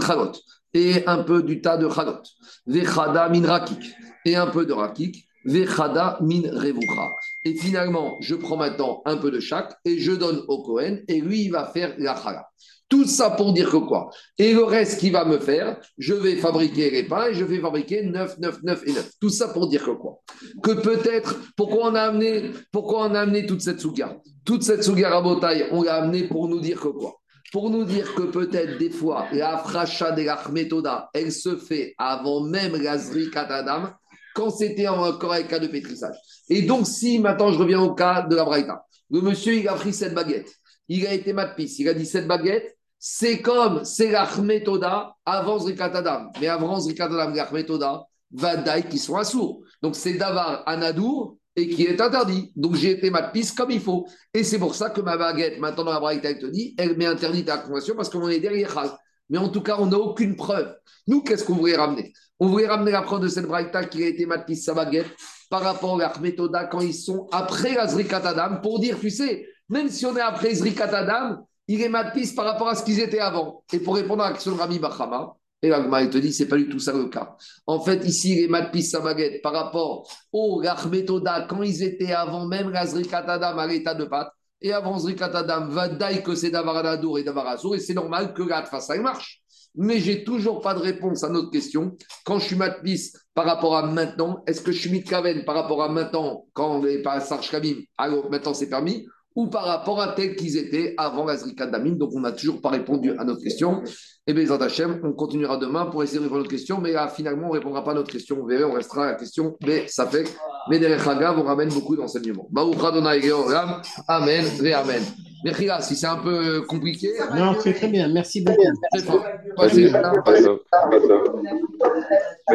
et un peu du tas de chagot. Vechada min rakik et un peu de rakik. Vechada min revucha. Et finalement, je prends maintenant un peu de chaque et je donne au Cohen et lui, il va faire la chala. Tout ça pour dire que quoi? Et le reste qui va me faire, je vais fabriquer les pains et je vais fabriquer 9, 9, 9 et 9. Tout ça pour dire que quoi? Que peut-être, pourquoi on a amené, pourquoi on a amené toute cette souga? Toute cette souga rabotaille, on l'a amené pour nous dire que quoi? Pour nous dire que peut-être des fois, la fracha de la méthoda, elle se fait avant même la katadam, quand c'était encore un cas de pétrissage. Et donc, si maintenant je reviens au cas de la braïta, le monsieur, il a pris cette baguette, il a été matpis, il a dit cette baguette, c'est comme c'est l'Achmetoda avant Zrikatadam. Mais avant Zrikatadam, l'Achmetoda, Vadaï qui sont assourds. Donc c'est Davar Anadour et qui est interdit. Donc j'ai été ma piste comme il faut. Et c'est pour ça que ma baguette, maintenant dans la Braïta, elle te dit, elle m'est interdite à la consommation parce qu'on est derrière Mais en tout cas, on n'a aucune preuve. Nous, qu'est-ce qu'on voulait ramener? On voulait ramener la preuve de cette Braïta qui a été ma piste sa baguette par rapport à l'Achmetoda quand ils sont après la Zrikatadam pour dire, tu sais, même si on est après Zrikatadam, il est matpis par rapport à ce qu'ils étaient avant. Et pour répondre à la question de Rami Bachama, et il te dit, c'est pas du tout ça le cas. En fait, ici, il est matpis sa baguette par rapport au Rachmetoda, quand ils étaient avant même la Zrikatadam à l'état de pâte. Et avant Zrikatadam, Vadaï que c'est Davaradadour et Davarasour, et c'est normal que la ça marche. mais j'ai toujours pas de réponse à notre question. Quand je suis matpis par rapport à maintenant, est-ce que je suis mitkaven par rapport à maintenant, quand on n'est pas à Sarge alors maintenant c'est permis, ou par rapport à tel qu'ils étaient avant la Zrika d'Amine Donc on n'a toujours pas répondu à notre question. Et bien, Hachem, on continuera demain pour essayer de répondre à notre question, mais là, finalement, on ne répondra pas à notre question. Vous verrez, on restera à la question, mais ça fait. Mais derrière Haga, vous ramène beaucoup d'enseignements. Amen, et Amen. Merci, si c'est un peu compliqué. Non, c'est très bien. Merci beaucoup.